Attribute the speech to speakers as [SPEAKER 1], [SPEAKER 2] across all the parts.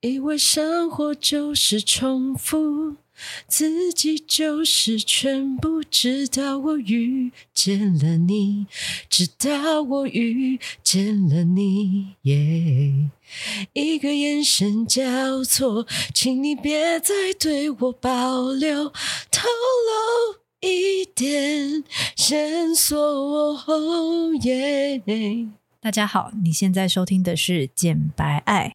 [SPEAKER 1] 以为生活就是重复。自己就是全部，直到我遇见了你，直到我遇见了你。一个眼神交错，请你别再对我保留，透露一点线索。哦耶
[SPEAKER 2] 大家好，你现在收听的是《简白爱》。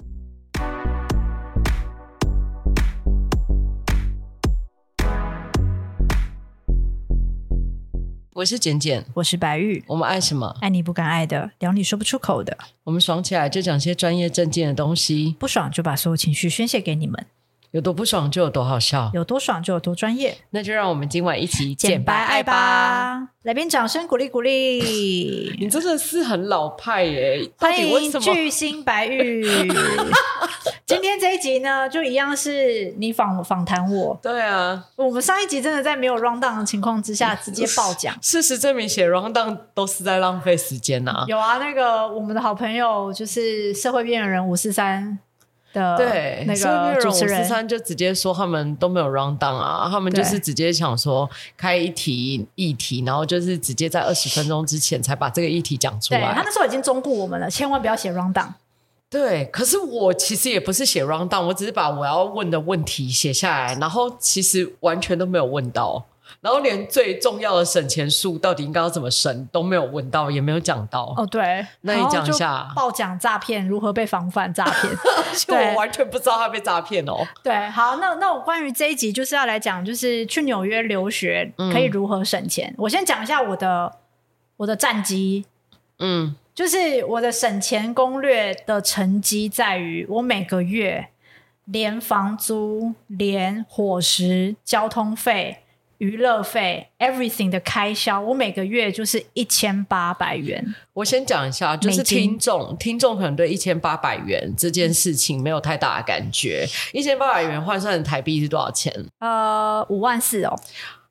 [SPEAKER 1] 我是简简，
[SPEAKER 2] 我是白玉。
[SPEAKER 1] 我们爱什么？
[SPEAKER 2] 爱你不敢爱的，聊你说不出口的。
[SPEAKER 1] 我们爽起来就讲些专业正经的东西，
[SPEAKER 2] 不爽就把所有情绪宣泄给你们。
[SPEAKER 1] 有多不爽就有多好笑，
[SPEAKER 2] 有多爽就有多专业。
[SPEAKER 1] 那就让我们今晚一起
[SPEAKER 2] 简白爱吧！来宾掌声鼓励鼓励。
[SPEAKER 1] 你真的是很老派耶！
[SPEAKER 2] 欢迎巨星白玉。今天这一集呢，就一样是你访访谈我。
[SPEAKER 1] 对啊，
[SPEAKER 2] 我们上一集真的在没有 round down 的情况之下 直接爆讲。
[SPEAKER 1] 事实证明，写 round down 都是在浪费时间呐、啊。
[SPEAKER 2] 有啊，那个我们的好朋友就是社会边缘人五四三的对那个主持人五四三
[SPEAKER 1] 就直接说他们都没有 round down 啊，他们就是直接想说开一题议题，然后就是直接在二十分钟之前才把这个议题讲出来。
[SPEAKER 2] 对，他那时候已经忠告我们了，千万不要写 round down。
[SPEAKER 1] 对，可是我其实也不是写 round down，我只是把我要问的问题写下来，然后其实完全都没有问到，然后连最重要的省钱术到底应该要怎么省都没有问到，也没有讲到。
[SPEAKER 2] 哦，对，
[SPEAKER 1] 那你讲一下，
[SPEAKER 2] 爆讲诈骗如何被防范诈骗？
[SPEAKER 1] 对，我完全不知道他被诈骗哦。
[SPEAKER 2] 对，好，那那我关于这一集就是要来讲，就是去纽约留学可以如何省钱。嗯、我先讲一下我的我的战绩，嗯。就是我的省钱攻略的成绩在于，我每个月连房租、连伙食、交通费、娱乐费，everything 的开销，我每个月就是一千八百元。
[SPEAKER 1] 我先讲一下，就是听众听众可能对一千八百元这件事情没有太大的感觉。一千八百元换算台币是多少钱？
[SPEAKER 2] 呃，五万四哦。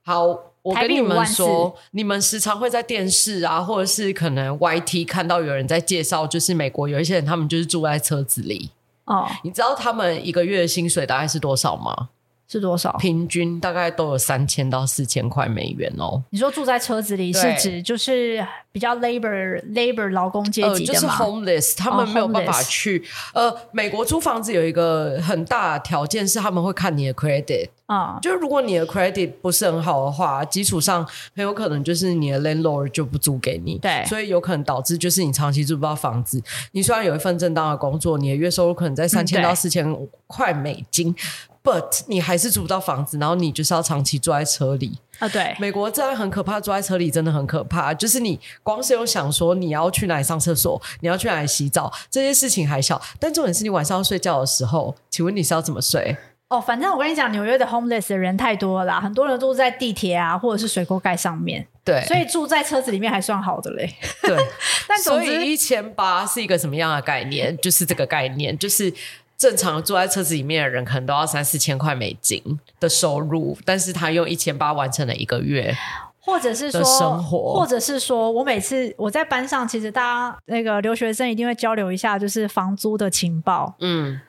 [SPEAKER 1] 好。我跟你们说，你们时常会在电视啊，或者是可能 YT 看到有人在介绍，就是美国有一些人，他们就是住在车子里。哦，你知道他们一个月的薪水大概是多少吗？
[SPEAKER 2] 是多少？
[SPEAKER 1] 平均大概都有三千到四千块美元哦。
[SPEAKER 2] 你说住在车子里是指就是比较 labor labor 劳工阶级的就是
[SPEAKER 1] homeless，他们没有办法去。Oh, 呃，美国租房子有一个很大的条件是他们会看你的 credit。啊，就是如果你的 credit 不是很好的话，基础上很有可能就是你的 landlord 就不租给你。
[SPEAKER 2] 对，
[SPEAKER 1] 所以有可能导致就是你长期租不到房子。你虽然有一份正当的工作，你的月收入可能在三千到四千块美金。嗯 But 你还是租不到房子，然后你就是要长期住在车里
[SPEAKER 2] 啊。对，
[SPEAKER 1] 美国真的很可怕，住在车里真的很可怕。就是你光是有想说你要去哪里上厕所，你要去哪里洗澡，这些事情还小，但重点是你晚上要睡觉的时候，请问你是要怎么睡？
[SPEAKER 2] 哦，反正我跟你讲，纽约的 homeless 的人太多了啦，很多人都在地铁啊，或者是水沟盖上面。
[SPEAKER 1] 对，
[SPEAKER 2] 所以住在车子里面还算好的嘞。
[SPEAKER 1] 对，但所以一千八是一个什么样的概念？就是这个概念，就是。正常坐在车子里面的人，可能都要三四千块美金的收入，但是他用一千八完成了一个月，
[SPEAKER 2] 或者是说生活，或者是说我每次我在班上，其实大家那个留学生一定会交流一下，就是房租的情报。嗯，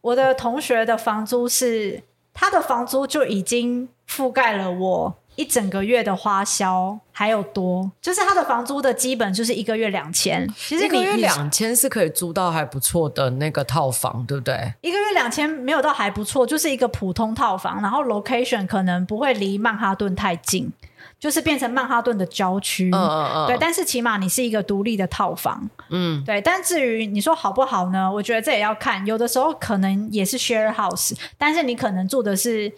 [SPEAKER 2] 我的同学的房租是他的房租就已经覆盖了我。一整个月的花销还有多，就是他的房租的基本就是一个月两千。其实你一个月
[SPEAKER 1] 两千是可以租到还不错的那个套房，对不对？
[SPEAKER 2] 一个月两千没有到还不错，就是一个普通套房，然后 location 可能不会离曼哈顿太近，就是变成曼哈顿的郊区。嗯嗯嗯。对，但是起码你是一个独立的套房。嗯。对，但至于你说好不好呢？我觉得这也要看，有的时候可能也是 share house，但是你可能住的是。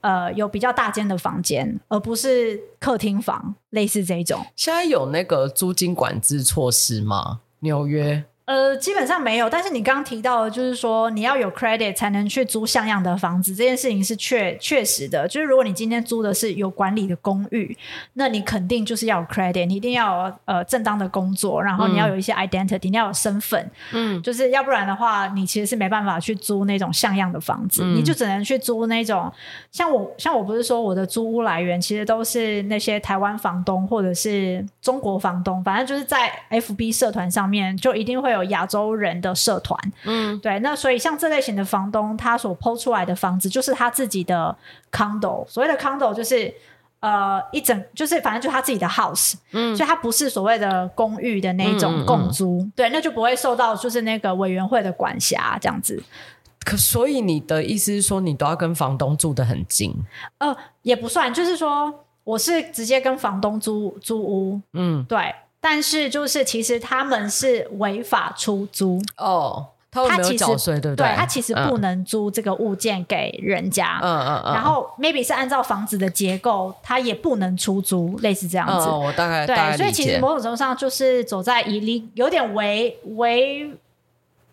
[SPEAKER 2] 呃，有比较大间的房间，而不是客厅房，类似这种。
[SPEAKER 1] 现在有那个租金管制措施吗？纽约？
[SPEAKER 2] 呃，基本上没有，但是你刚刚提到的，就是说你要有 credit 才能去租像样的房子，这件事情是确确实的。就是如果你今天租的是有管理的公寓，那你肯定就是要有 credit，你一定要有呃正当的工作，然后你要有一些 identity，嗯，你要有身份，嗯，就是要不然的话，你其实是没办法去租那种像样的房子，嗯，你就只能去租那种像我像我不是说我的租屋来源其实都是那些台湾房东或者是中国房东，反正就是在 FB 社团上面就一定会有。有亚洲人的社团。
[SPEAKER 1] 嗯，
[SPEAKER 2] 对，那所以像这类型的房东，他所 PO 出来的房子就是他自己的 condo，所谓的 condo 就是呃一整就是反正就是他自己的 house，嗯，所以他不是所谓的公寓的那种共租，嗯嗯、对，那就不会受到就是那个委员会的管辖这样子。
[SPEAKER 1] 可所以你的意思是说，你都要跟房东住得很近？
[SPEAKER 2] 呃，也不算，就是说我是直接跟房东租租屋，嗯，对。但是就是其实他们是违法出租
[SPEAKER 1] 哦，他没有缴税，对不对？
[SPEAKER 2] 对，他其实不能租这个物件给人家，嗯嗯嗯。然后 maybe 是按照房子的结构，他也不能出租，类似这样子。
[SPEAKER 1] 我大概
[SPEAKER 2] 对，所以其实某种程度上就是走在以离有点违违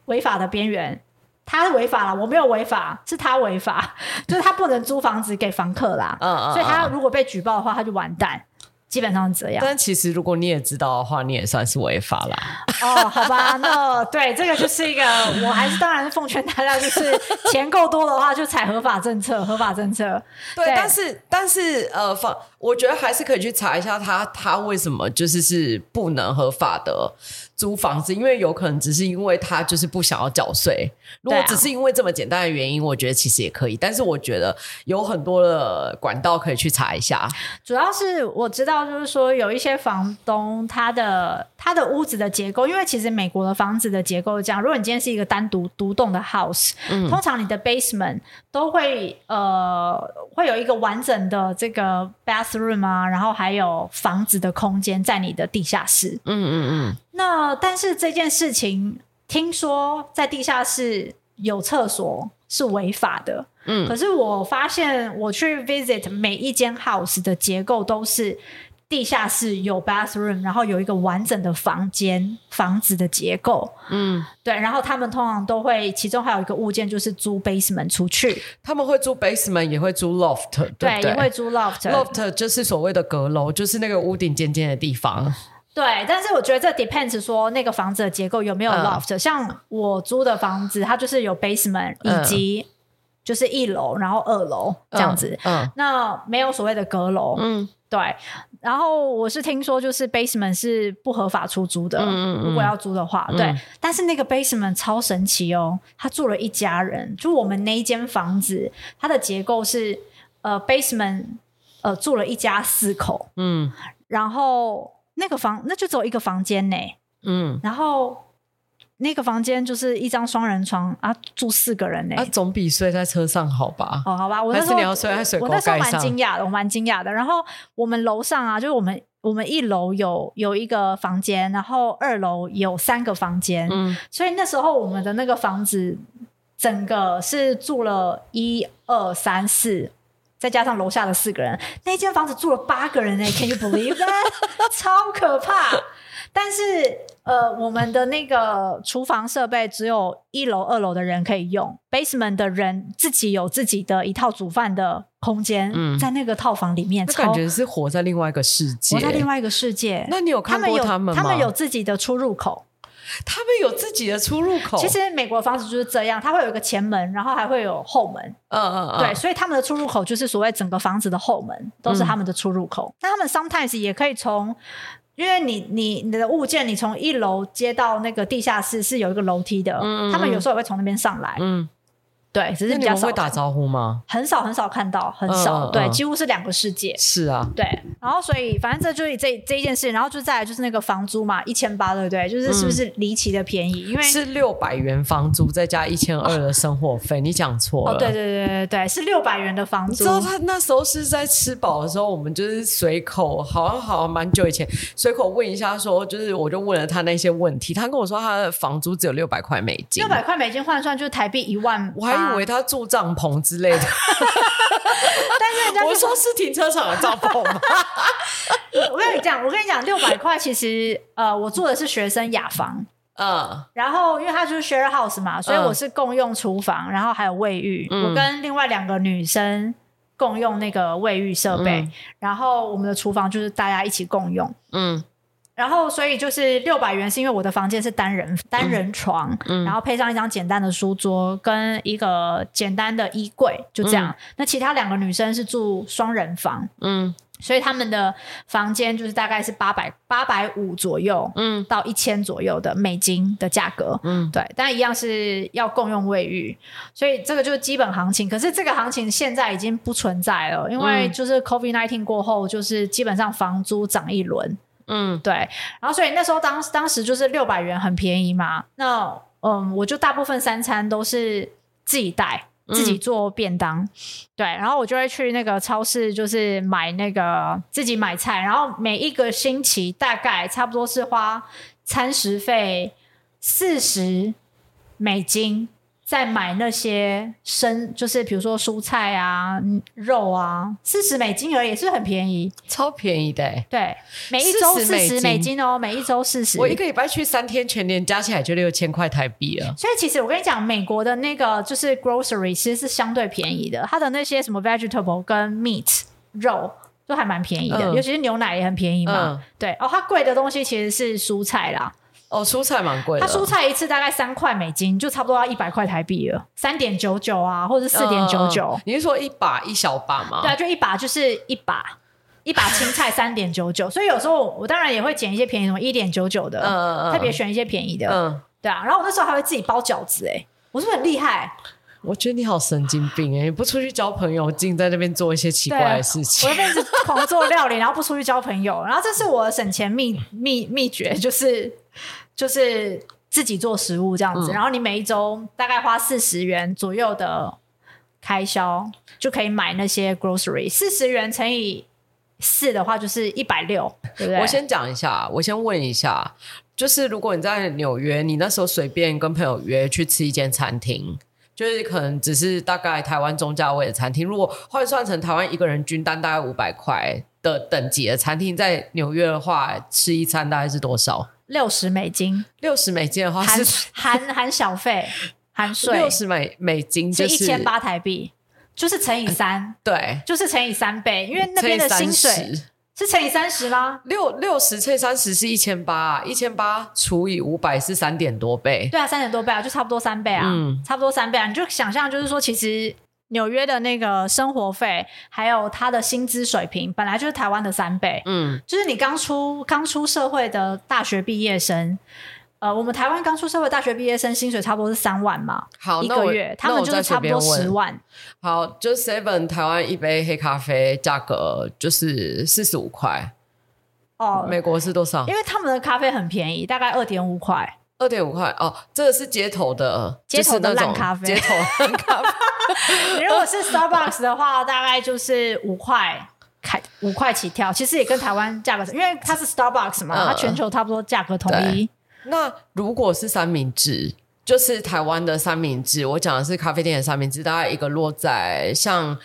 [SPEAKER 2] 违法的边缘。他违法了，我没有违法，是他违法，就是他不能租房子给房客啦。嗯嗯，所以他如果被举报的话，他就完蛋。基本上这样，
[SPEAKER 1] 但其实如果你也知道的话，你也算是违法啦。
[SPEAKER 2] 哦，好吧，那对这个就是一个，我还是当然是奉劝大家，就是钱够多的话，就采合法政策，合法政策。
[SPEAKER 1] 对，对但是但是呃，法我觉得还是可以去查一下他他为什么就是是不能合法的。租房子，因为有可能只是因为他就是不想要缴税。如果只是因为这么简单的原因，我觉得其实也可以。但是我觉得有很多的管道可以去查一下。
[SPEAKER 2] 主要是我知道，就是说有一些房东他的他的屋子的结构，因为其实美国的房子的结构是这样。如果你今天是一个单独独栋的 house，嗯，通常你的 basement 都会呃会有一个完整的这个 bathroom 啊，然后还有房子的空间在你的地下室。嗯嗯嗯。那但是这件事情，听说在地下室有厕所是违法的。嗯，可是我发现我去 visit 每一间 house 的结构都是地下室有 bathroom，然后有一个完整的房间房子的结构。嗯，对，然后他们通常都会，其中还有一个物件就是租 basement 出去。
[SPEAKER 1] 他们会租 basement，也会租 loft，对，对，
[SPEAKER 2] 对，也会租 loft。
[SPEAKER 1] loft 就是所谓的阁楼，就是那个屋顶尖尖的地方。
[SPEAKER 2] 对，但是我觉得这 depends 说那个房子的结构有没有 loft，嗯。像我租的房子，它就是有 basement 以及就是一楼，然后二楼这样子。嗯，嗯，那没有所谓的阁楼。嗯，对。然后我是听说，就是 basement 是不合法出租的。嗯，如果要租的话，嗯，对。但是那个 basement 超神奇哦，他住了一家人。就我们那一间房子，它的结构是呃 basement 呃住了一家四口。嗯，然后。那个房那就只有一个房间呢，嗯，然后那个房间就是一张双人床啊，住四个人呢，
[SPEAKER 1] 啊，总比睡在车上好吧？
[SPEAKER 2] 哦，好吧，我那时候
[SPEAKER 1] 你要睡在水沟盖上。
[SPEAKER 2] 我那时候蛮惊讶的，我蛮惊讶的。然后我们楼上啊，就是我们我们一楼有有一个房间，然后二楼有三个房间，嗯，所以那时候我们的那个房子整个是住了一二三四。再加上楼下的四个人，那间房子住了八个人呢，Can you believe that？超可怕！但是呃，我们的那个厨房设备只有一楼、二楼的人可以用，basement 的人自己有自己的一套煮饭的空间，嗯，在那个套房里面，
[SPEAKER 1] 感觉是活在另外一个世界，
[SPEAKER 2] 活在另外一个世界。
[SPEAKER 1] 那你有看过他们吗？
[SPEAKER 2] 他们有自己的出入口。
[SPEAKER 1] 他们有自己的出入口。
[SPEAKER 2] 其实美国房子就是这样，它会有一个前门，然后还会有后门。嗯嗯嗯。对，所以他们的出入口就是所谓整个房子的后门都是他们的出入口。那、嗯、他们 sometimes 也可以从，因为你你你的物件，你从一楼接到那个地下室是有一个楼梯的，嗯嗯嗯，他们有时候也会从那边上来。嗯。对，只是比较少。
[SPEAKER 1] 会打招呼吗？
[SPEAKER 2] 很少很少看到，很少。嗯、对、嗯，几乎是两个世界。
[SPEAKER 1] 是啊。
[SPEAKER 2] 对，然后所以反正这就是这这一件事，然后就再来就是那个房租嘛，一千八，对不对？就是是不是离奇的便宜？嗯、因为
[SPEAKER 1] 是六百元房租再加一千二的生活费，你讲错了。
[SPEAKER 2] 哦，对对对对对，是六百元的房租。你知
[SPEAKER 1] 道他那时候是在吃饱的时候，我们就是随口，好像好像蛮久以前，随口问一下说，就是我就问了他那些问题，他跟我说他的房租只有六百块美金，
[SPEAKER 2] 六百块美金换算就是台币一万，
[SPEAKER 1] 我还以为他住帐篷之类的，
[SPEAKER 2] 但是人家
[SPEAKER 1] 我说是停车场的帐篷吗？
[SPEAKER 2] 我跟你讲，我跟你讲，六百块其实呃，我住的是学生雅房，嗯，然后因为它就是 share house 嘛，所以我是共用厨房，然后还有卫浴，嗯，我跟另外两个女生共用那个卫浴设备，嗯，然后我们的厨房就是大家一起共用，嗯。然后，所以就是六百元，是因为我的房间是单人单人床，嗯，然后配上一张简单的书桌跟一个简单的衣柜，就这样。嗯，那其他两个女生是住双人房，嗯，所以他们的房间就是大概是八百八百五左右，嗯，到一千左右的美金的价格，嗯，对，但一样是要共用卫浴，所以这个就是基本行情。可是这个行情现在已经不存在了，因为就是 COVID nineteen 过后，就是基本上房租涨一轮，嗯，对。然后所以那时候当当时就是六百元很便宜嘛，那嗯，我就大部分三餐都是自己带。自己做便当，嗯，对，然后我就会去那个超市，就是买那个自己买菜，然后每一个星期大概差不多是花餐食费四十美金。再买那些生，就是比如说蔬菜啊、肉啊，四十美金而已，也是很便宜，
[SPEAKER 1] 超便宜的。
[SPEAKER 2] 对，每一周四十美金哦，每一周四十。
[SPEAKER 1] 我一个礼拜去三天，全年加起来就六千块台币了。
[SPEAKER 2] 所以其实我跟你讲，美国的那个就是 grocery 其实是相对便宜的，它的那些什么 vegetable 跟 meat 肉都还蛮便宜的，嗯，尤其是牛奶也很便宜嘛。嗯，对哦，它贵的东西其实是蔬菜啦。
[SPEAKER 1] 哦，蔬菜蛮贵的。
[SPEAKER 2] 它蔬菜一次大概三块美金，就差不多要一百块台币了，三点九九啊，或者是四点九九。
[SPEAKER 1] 你是说一把一小把吗？
[SPEAKER 2] 对啊，就一把就是一把，一把青菜 三点九九。所以有时候我当然也会捡一些便宜，什么一点九九的，嗯、特别选一些便宜的。嗯，对啊。然后我那时候还会自己包饺子，哎，我是不是很厉害？
[SPEAKER 1] 我觉得你好神经病哎！你不出去交朋友，净在那边做一些奇怪的事情。
[SPEAKER 2] 我那边是狂做料理，然后不出去交朋友。然后这是我的省钱秘 秘秘诀，就是。就是自己做食物这样子，嗯、然后你每一周大概花四十元左右的开销，就可以买那些 grocery。四十元乘以四的话，就是一百六，对不对？
[SPEAKER 1] 我先讲一下，我先问一下，就是如果你在纽约，你那时候随便跟朋友约去吃一间餐厅，就是可能只是大概台湾中价位的餐厅，如果换算成台湾一个人均单大概五百块的等级的餐厅，在纽约的话，吃一餐大概是多少？
[SPEAKER 2] 六十美金，
[SPEAKER 1] 六十美金的话是
[SPEAKER 2] 含含含小费、含税，
[SPEAKER 1] 六十美美金就是
[SPEAKER 2] 一千八台币，就是乘以三，
[SPEAKER 1] 对，
[SPEAKER 2] 就是乘以三倍，因为那边的薪水是乘以三十吗？
[SPEAKER 1] 六六十乘以三十是一千八，一千八除以五百是三点多倍，
[SPEAKER 2] 对啊，三点多倍啊，就差不多三倍啊，嗯，差不多三倍啊，你就想象就是说，其实。纽约的那个生活费，还有他的薪资水平，本来就是台湾的三倍。嗯，就是你刚出刚出社会的大学毕业生，呃，我们台湾刚出社会大学毕业生薪水差不多是三万嘛，
[SPEAKER 1] 好，
[SPEAKER 2] 一个月，他们就是差不多十万。
[SPEAKER 1] 好，就 seven 台湾一杯黑咖啡价格就是四十五块。哦，美国是多少？
[SPEAKER 2] 因为他们的咖啡很便宜，大概二点五块。
[SPEAKER 1] 二点五块哦，这个是街头的，
[SPEAKER 2] 街头的烂咖啡，
[SPEAKER 1] 街头烂咖啡。
[SPEAKER 2] 你如果是 Starbucks 的话，大概就是五块开五块起跳，其实也跟台湾价格，因为它是 Starbucks 嘛，嗯、它全球差不多价格统一。
[SPEAKER 1] 那如果是三明治，就是台湾的三明治，我讲的是咖啡店的三明治，大概一个落在像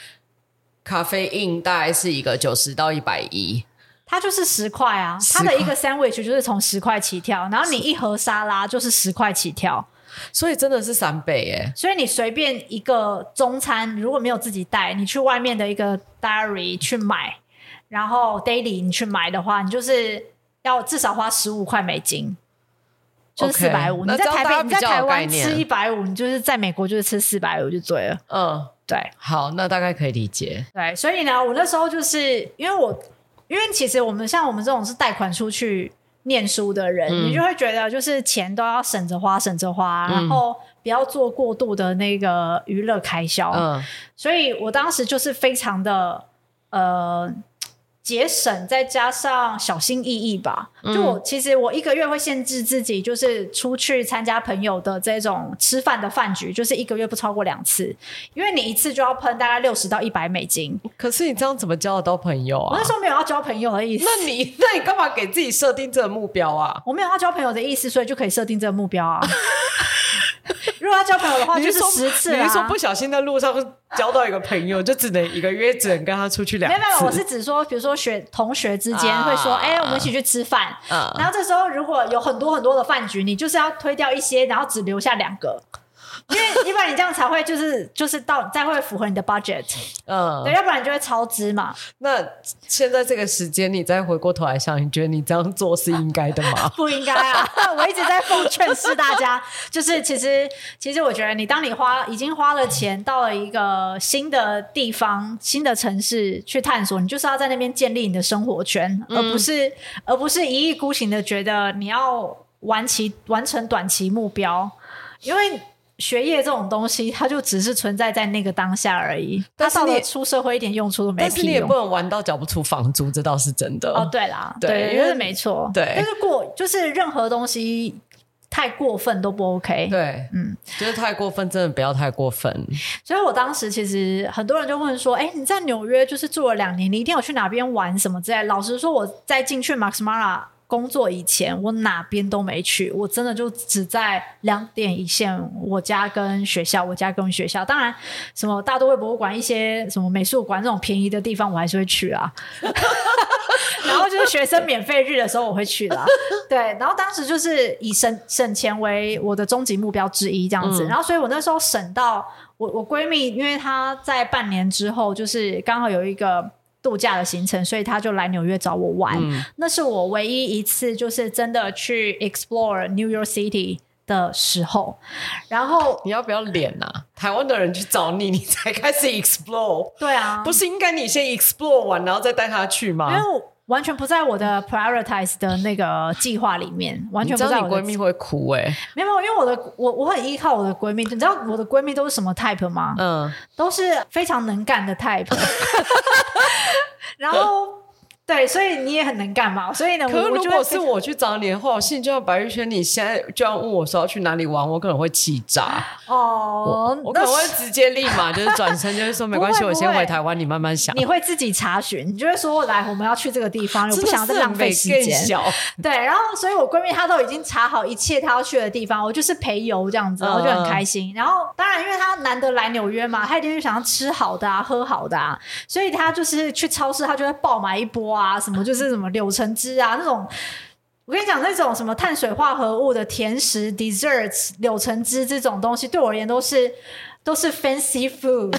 [SPEAKER 1] 咖啡因，大概是一个九十到一百一。
[SPEAKER 2] 它就是十块啊，它的一个 sandwich 就是从十块起跳，然后你一盒沙拉就是十块起跳，
[SPEAKER 1] 所以真的是三倍耶。
[SPEAKER 2] 所以你随便一个中餐，如果没有自己带，你去外面的一个 diary 去买，然后 daily 你去买的话，你就是要至少花十五块美金，就是四百五。你在台北，你在台湾吃一百五，你就是在美国就是吃四百五就对了。嗯，对。
[SPEAKER 1] 好，那大概可以理解。
[SPEAKER 2] 对，所以呢，我那时候就是因为我。因为其实我们像我们这种是贷款出去念书的人，嗯、你就会觉得就是钱都要省着花，省着花，嗯、然后不要做过度的那个娱乐开销。嗯，所以我当时就是非常的呃。节省再加上小心翼翼吧。就我其实我一个月会限制自己，就是出去参加朋友的这种吃饭的饭局，就是一个月不超过两次，因为你一次就要喷大概六十到一百美金。
[SPEAKER 1] 可是你这样怎么交得到朋友啊？
[SPEAKER 2] 我那时候没有要交朋友的意思。
[SPEAKER 1] 那你 那你干嘛给自己设定这个目标啊？
[SPEAKER 2] 我没有要交朋友的意思，所以就可以设定这个目标啊。如果要交朋友的话，就是十次啊。
[SPEAKER 1] 你是说不小心在路上交到一个朋友，就只能一个月只能跟他出去两次？
[SPEAKER 2] 没有没有，我是指说，比如说学同学之间会说，哎、啊欸，我们一起去吃饭。嗯、然后这时候如果有很多很多的饭局，你就是要推掉一些，然后只留下两个。因为一般你这样才会就是就是到再会符合你的 budget，嗯，对，要不然你就会超支嘛。
[SPEAKER 1] 那现在这个时间，你再回过头来想，你觉得你这样做是应该的吗？
[SPEAKER 2] 不应该啊！我一直在奉劝是大家，就是其实其实我觉得你当你花已经花了钱到了一个新的地方、新的城市去探索，你就是要在那边建立你的生活圈，嗯、而不是而不是一意孤行的觉得你要完其完成短期目标，因为。学业这种东西，它就只是存在在那个当下而已。但是你出社会一点用处都没有。
[SPEAKER 1] 但是你也不能玩到缴不出房租，这倒是真的。
[SPEAKER 2] 哦，对啦，对，就是没错。
[SPEAKER 1] 对，
[SPEAKER 2] 但是过就是任何东西太过分都不 OK。
[SPEAKER 1] 对，嗯，就是太过分，真的不要太过分。
[SPEAKER 2] 所以我当时其实很多人就问说：“哎，你在纽约就是住了两年，你一定有去哪边玩什么之类？”老实说，我在进去 Max Mara。工作以前，我哪边都没去，我真的就只在两点一线，我家跟学校，我家跟学校。当然，什么大都会博物馆、一些什么美术馆这种便宜的地方，我还是会去啊。然后就是学生免费日的时候，我会去啦。对，然后当时就是以省省钱为我的终极目标之一，这样子。嗯、然后，所以我那时候省到我我闺蜜，因为她在半年之后，就是刚好有一个。度假的行程，所以他就来纽约找我玩。嗯、那是我唯一一次就是真的去 explore New York City 的时候。然后
[SPEAKER 1] 你要不要脸啊？台湾的人去找你，你才开始 explore。
[SPEAKER 2] 对啊，
[SPEAKER 1] 不是应该你先 explore 完，然后再带他去吗？
[SPEAKER 2] 因为完全不在我的 prioritize 的那个计划里面，完全不在我的。
[SPEAKER 1] 你知道你闺蜜会哭哎、欸？
[SPEAKER 2] 没有，因为我的我我很依靠我的闺蜜。你知道我的闺蜜都是什么 type 吗？嗯，都是非常能干的 type。然后。对，所以你也很能干嘛？所以呢，
[SPEAKER 1] 可是如果是我去找你的话，我心里就要白玉轩，你现在就要问我说要去哪里玩，我可能会气炸哦。我可能会直接立马就是转身，就是说没关系，我先回台湾，你慢慢想。
[SPEAKER 2] 你会自己查询，你就会说来，我们要去这个地方，我不想再浪费时间。对，然后所以我闺蜜她都已经查好一切她要去的地方，我就是陪游这样子，我就很开心。然后当然，因为她难得来纽约嘛，她一定是想要吃好的啊，喝好的啊，所以她就是去超市，她就会爆买一波啊。啊，什么就是什么柳橙汁啊，那种我跟你讲，那种什么碳水化合物的甜食 desserts，柳橙汁这种东西，对我而言都是 都是 fancy food。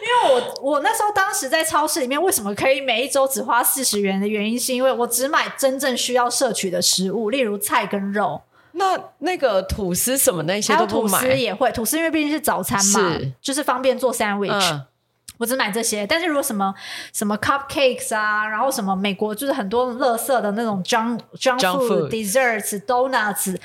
[SPEAKER 2] 因为我我那时候当时在超市里面，为什么可以每一周只花四十元的原因，是因为我只买真正需要摄取的食物，例如菜跟肉。
[SPEAKER 1] 那那个吐司什么那些都不买，
[SPEAKER 2] 吐司也会吐司，因为毕竟是早餐嘛，是就是方便做 sandwich。嗯我只买这些，但是如果什么什么 cupcakes 啊，然后什么美国就是很多垃圾的那种 junk junk food desserts donuts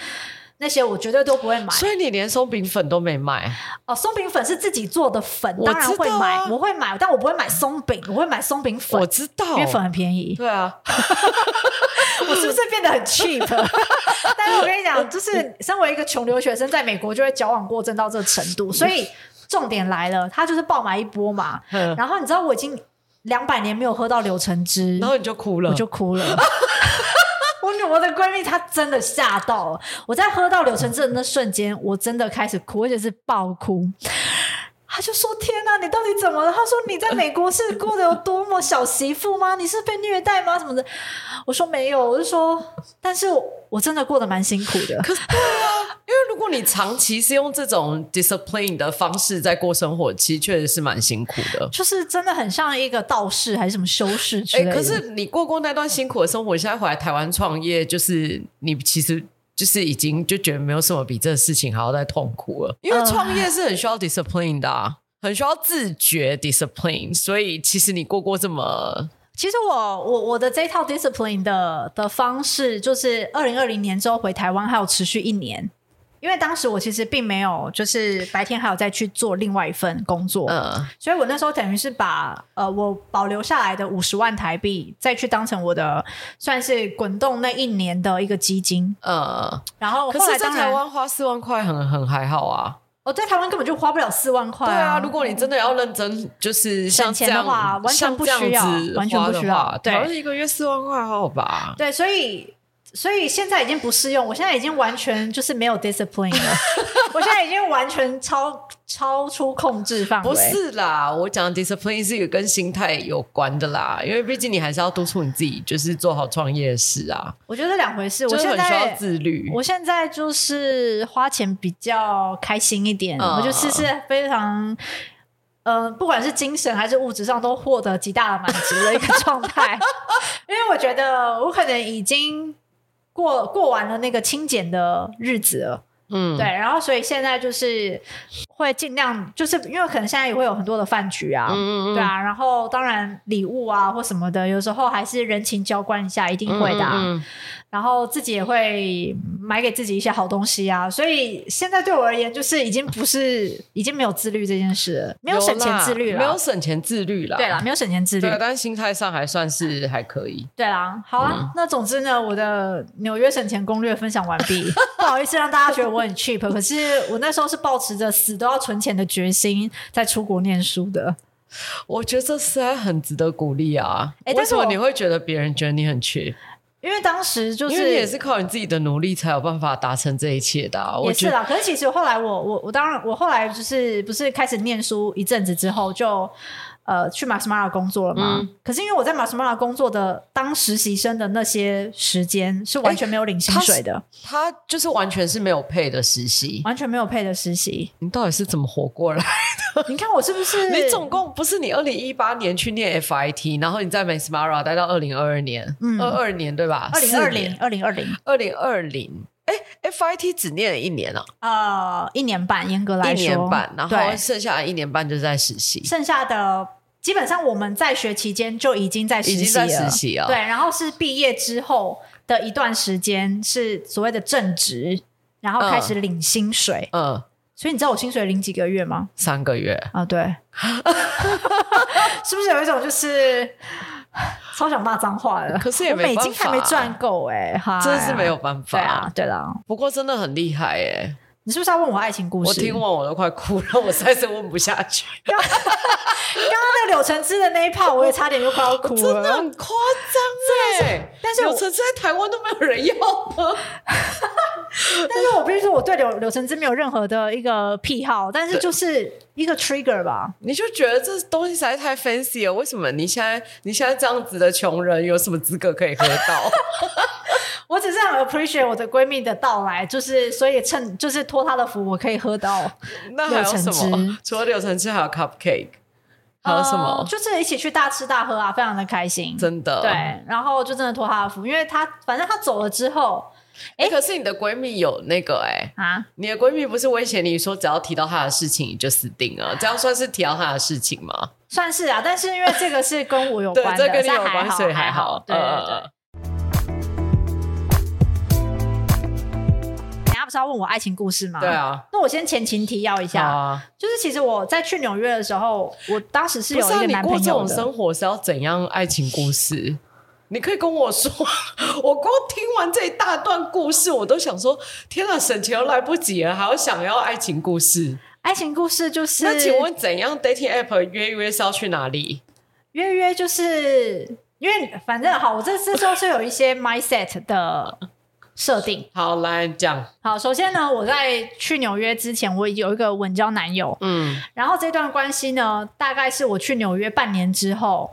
[SPEAKER 2] 那些，我绝对都不会买。
[SPEAKER 1] 所以你连松饼粉都没买？
[SPEAKER 2] 哦，松饼粉是自己做的粉，当然会买，我，会买，但我不会买松饼，我会买松饼粉。
[SPEAKER 1] 我知道，
[SPEAKER 2] 因为粉很便宜。
[SPEAKER 1] 对啊，
[SPEAKER 2] 我是不是变得很 cheap？但是我跟你讲，就是身为一个穷留学生，在美国就会矫枉过正到这个程度，所以。重点来了，他就是爆买一波嘛。嗯、然后你知道我已经两百年没有喝到柳橙汁，
[SPEAKER 1] 然后你就哭了，
[SPEAKER 2] 我就哭了。我我的闺蜜她真的吓到了。我在喝到柳橙汁的那瞬间，我真的开始哭，而且是爆哭。他就说：“天哪，你到底怎么了？”他说：“你在美国是过得有多么小媳妇吗？你是被虐待吗？什么的？”我说：“没有。”我就说：“但是我，我真的过得蛮辛苦的。”
[SPEAKER 1] 可是对啊，因为如果你长期是用这种 discipline 的方式在过生活，其实确实是蛮辛苦的。
[SPEAKER 2] 就是真的很像一个道士还是什么修士之类的。
[SPEAKER 1] 欸，可是你过过那段辛苦的生活，现在回来台湾创业，就是你其实。就是已经就觉得没有什么比这个事情还要再痛苦了，因为创业是很需要 discipline 的啊，很需要自觉 discipline，所以其实你过过这么，
[SPEAKER 2] 其实我我我的这套 discipline 的的方式，就是二零二零年之后回台湾还有持续一年。因为当时我其实并没有，就是白天还有再去做另外一份工作，呃，所以我那时候等于是把呃我保留下来的五十万台币再去当成我的算是滚动那一年的一个基金，呃，然后后来
[SPEAKER 1] 可是在台湾花四万块很很还好啊，
[SPEAKER 2] 我在台湾根本就花不了四万块，啊，
[SPEAKER 1] 对啊，如果你真的要认真就是像这样省钱的话，
[SPEAKER 2] 完全不需要，完全不需要，
[SPEAKER 1] 对，一个月四万块还好吧？
[SPEAKER 2] 对，所以。所以现在已经不适用，我现在已经完全就是没有 discipline 了。我现在已经完全超超出控制范围。
[SPEAKER 1] 不是啦，我讲的 discipline 是有跟心态有关的啦，因为毕竟你还是要督促你自己，就是做好创业的事啊。
[SPEAKER 2] 我觉得两回事，
[SPEAKER 1] 我
[SPEAKER 2] 现在
[SPEAKER 1] 需要自律。
[SPEAKER 2] 我现在就是花钱比较开心一点，嗯、我就是是非常。呃，不管是精神还是物质上，都获得极大的满足的一个状态。因为我觉得我可能已经过过完了那个清简的日子了，嗯，对。然后，所以现在就是会尽量，就是因为可能现在也会有很多的饭局啊，嗯嗯对啊。然后，当然礼物啊或什么的，有时候还是人情交关一下，一定会的啊。然后自己也会买给自己一些好东西啊，所以现在对我而言，就是已经不是已经没有自律这件事了，没有省钱自律了，
[SPEAKER 1] 没有省钱自律了，
[SPEAKER 2] 对啦，没有省钱自律，
[SPEAKER 1] 对，但是心态上还算是还可以。
[SPEAKER 2] 对啦，好啊，嗯、那总之呢，我的纽约省钱攻略分享完毕，不好意思让大家觉得我很 cheap，可是我那时候是抱持着死都要存钱的决心在出国念书的，
[SPEAKER 1] 我觉得这实在很值得鼓励啊。哎，为什么你会觉得别人觉得你很 cheap？
[SPEAKER 2] 因为当时就是，
[SPEAKER 1] 因为你也是靠你自己的努力才有办法达成这一切的啊。
[SPEAKER 2] 也是啦，可是其实后来我我我当然我后来就是不是开始念书一阵子之后就。呃，去 Marsmara 工作了吗？嗯、可是因为我在 Marsmara 工作的当实习生的那些时间是完全没有领薪水的，
[SPEAKER 1] 他，他就是完全是没有配的实习，
[SPEAKER 2] 完全没有配的实习。
[SPEAKER 1] 你到底是怎么活过来的？
[SPEAKER 2] 你看我是不是？
[SPEAKER 1] 你总共不是你二零一八年去念 FIT，然后你在 Marsmara 待到二零二二年，二二、嗯、年对吧？
[SPEAKER 2] 二零二零，二零二零，
[SPEAKER 1] 二零二零。哎，FIT 只念了一年啊？
[SPEAKER 2] 呃，一年半，严格来说，
[SPEAKER 1] 一年半，然后剩下的一年半就是在实习。
[SPEAKER 2] 剩下的基本上我们在学期间就已经在实习了，已经在实习了。对，然后是毕业之后的一段时间是所谓的正职，然后开始领薪水。嗯，嗯，所以你知道我薪水领几个月吗？
[SPEAKER 1] 三个月
[SPEAKER 2] 啊？对，是不是有一种就是？超想骂脏话的，
[SPEAKER 1] 可是也没办法，
[SPEAKER 2] 我美金还没赚够哎，
[SPEAKER 1] 真的是没有办法。
[SPEAKER 2] 对啊，对啦，
[SPEAKER 1] 不过真的很厉害哎。
[SPEAKER 2] 你是不是要问我爱情故事？
[SPEAKER 1] 我听完我都快哭了，我实在是问不下去。
[SPEAKER 2] 刚刚那个柳橙汁的那一炮，我也差点就快要哭了，
[SPEAKER 1] 真的很夸张哎。但是柳橙汁在台湾都没有人要吗？
[SPEAKER 2] 但是我必须说，我对柳柳橙汁没有任何的一个癖好，但是就是一个 trigger 吧。
[SPEAKER 1] 你就觉得这东西实在太 fancy 了，为什么你现在你现在这样子的穷人有什么资格可以喝到？
[SPEAKER 2] 我只是很 appreciate 我的闺蜜的到来，就是所以趁就是托他的福，我可以喝到。
[SPEAKER 1] 那还有什么？除了柳橙汁，还有 cupcake，还有什么？
[SPEAKER 2] 呃，就是一起去大吃大喝啊，非常的开心，
[SPEAKER 1] 真的。
[SPEAKER 2] 对，然后就真的托他的福，因为他反正他走了之后，
[SPEAKER 1] 哎，可是你的闺蜜有那个哎啊，你的闺蜜不是威胁你说，只要提到她的事情你就死定了，这样算是提到她的事情吗？
[SPEAKER 2] 算是啊，但是因为这个是跟我有关的，
[SPEAKER 1] 这跟你有关，所以还好。对对对。
[SPEAKER 2] 不是要问我爱情故事吗？
[SPEAKER 1] 对啊，
[SPEAKER 2] 那我先前情提要一下，啊、就是其实我在去纽约的时候，我当时是有一个男朋友的。你过这种
[SPEAKER 1] 生活是要怎样爱情故事？你可以跟我说。我光听完这一大段故事，我都想说：天啊，省钱都来不及了，还要想要爱情故事？
[SPEAKER 2] 爱情故事就是……
[SPEAKER 1] 那请问怎样 dating app 约约是要去哪里？
[SPEAKER 2] 约约就是因为反正好，我这次就是有一些 mindset 的。设定。
[SPEAKER 1] 好，来讲。
[SPEAKER 2] 好，首先呢，我在去纽约之前，我有一个稳交男友，嗯，然后这段关系呢，大概是我去纽约半年之后，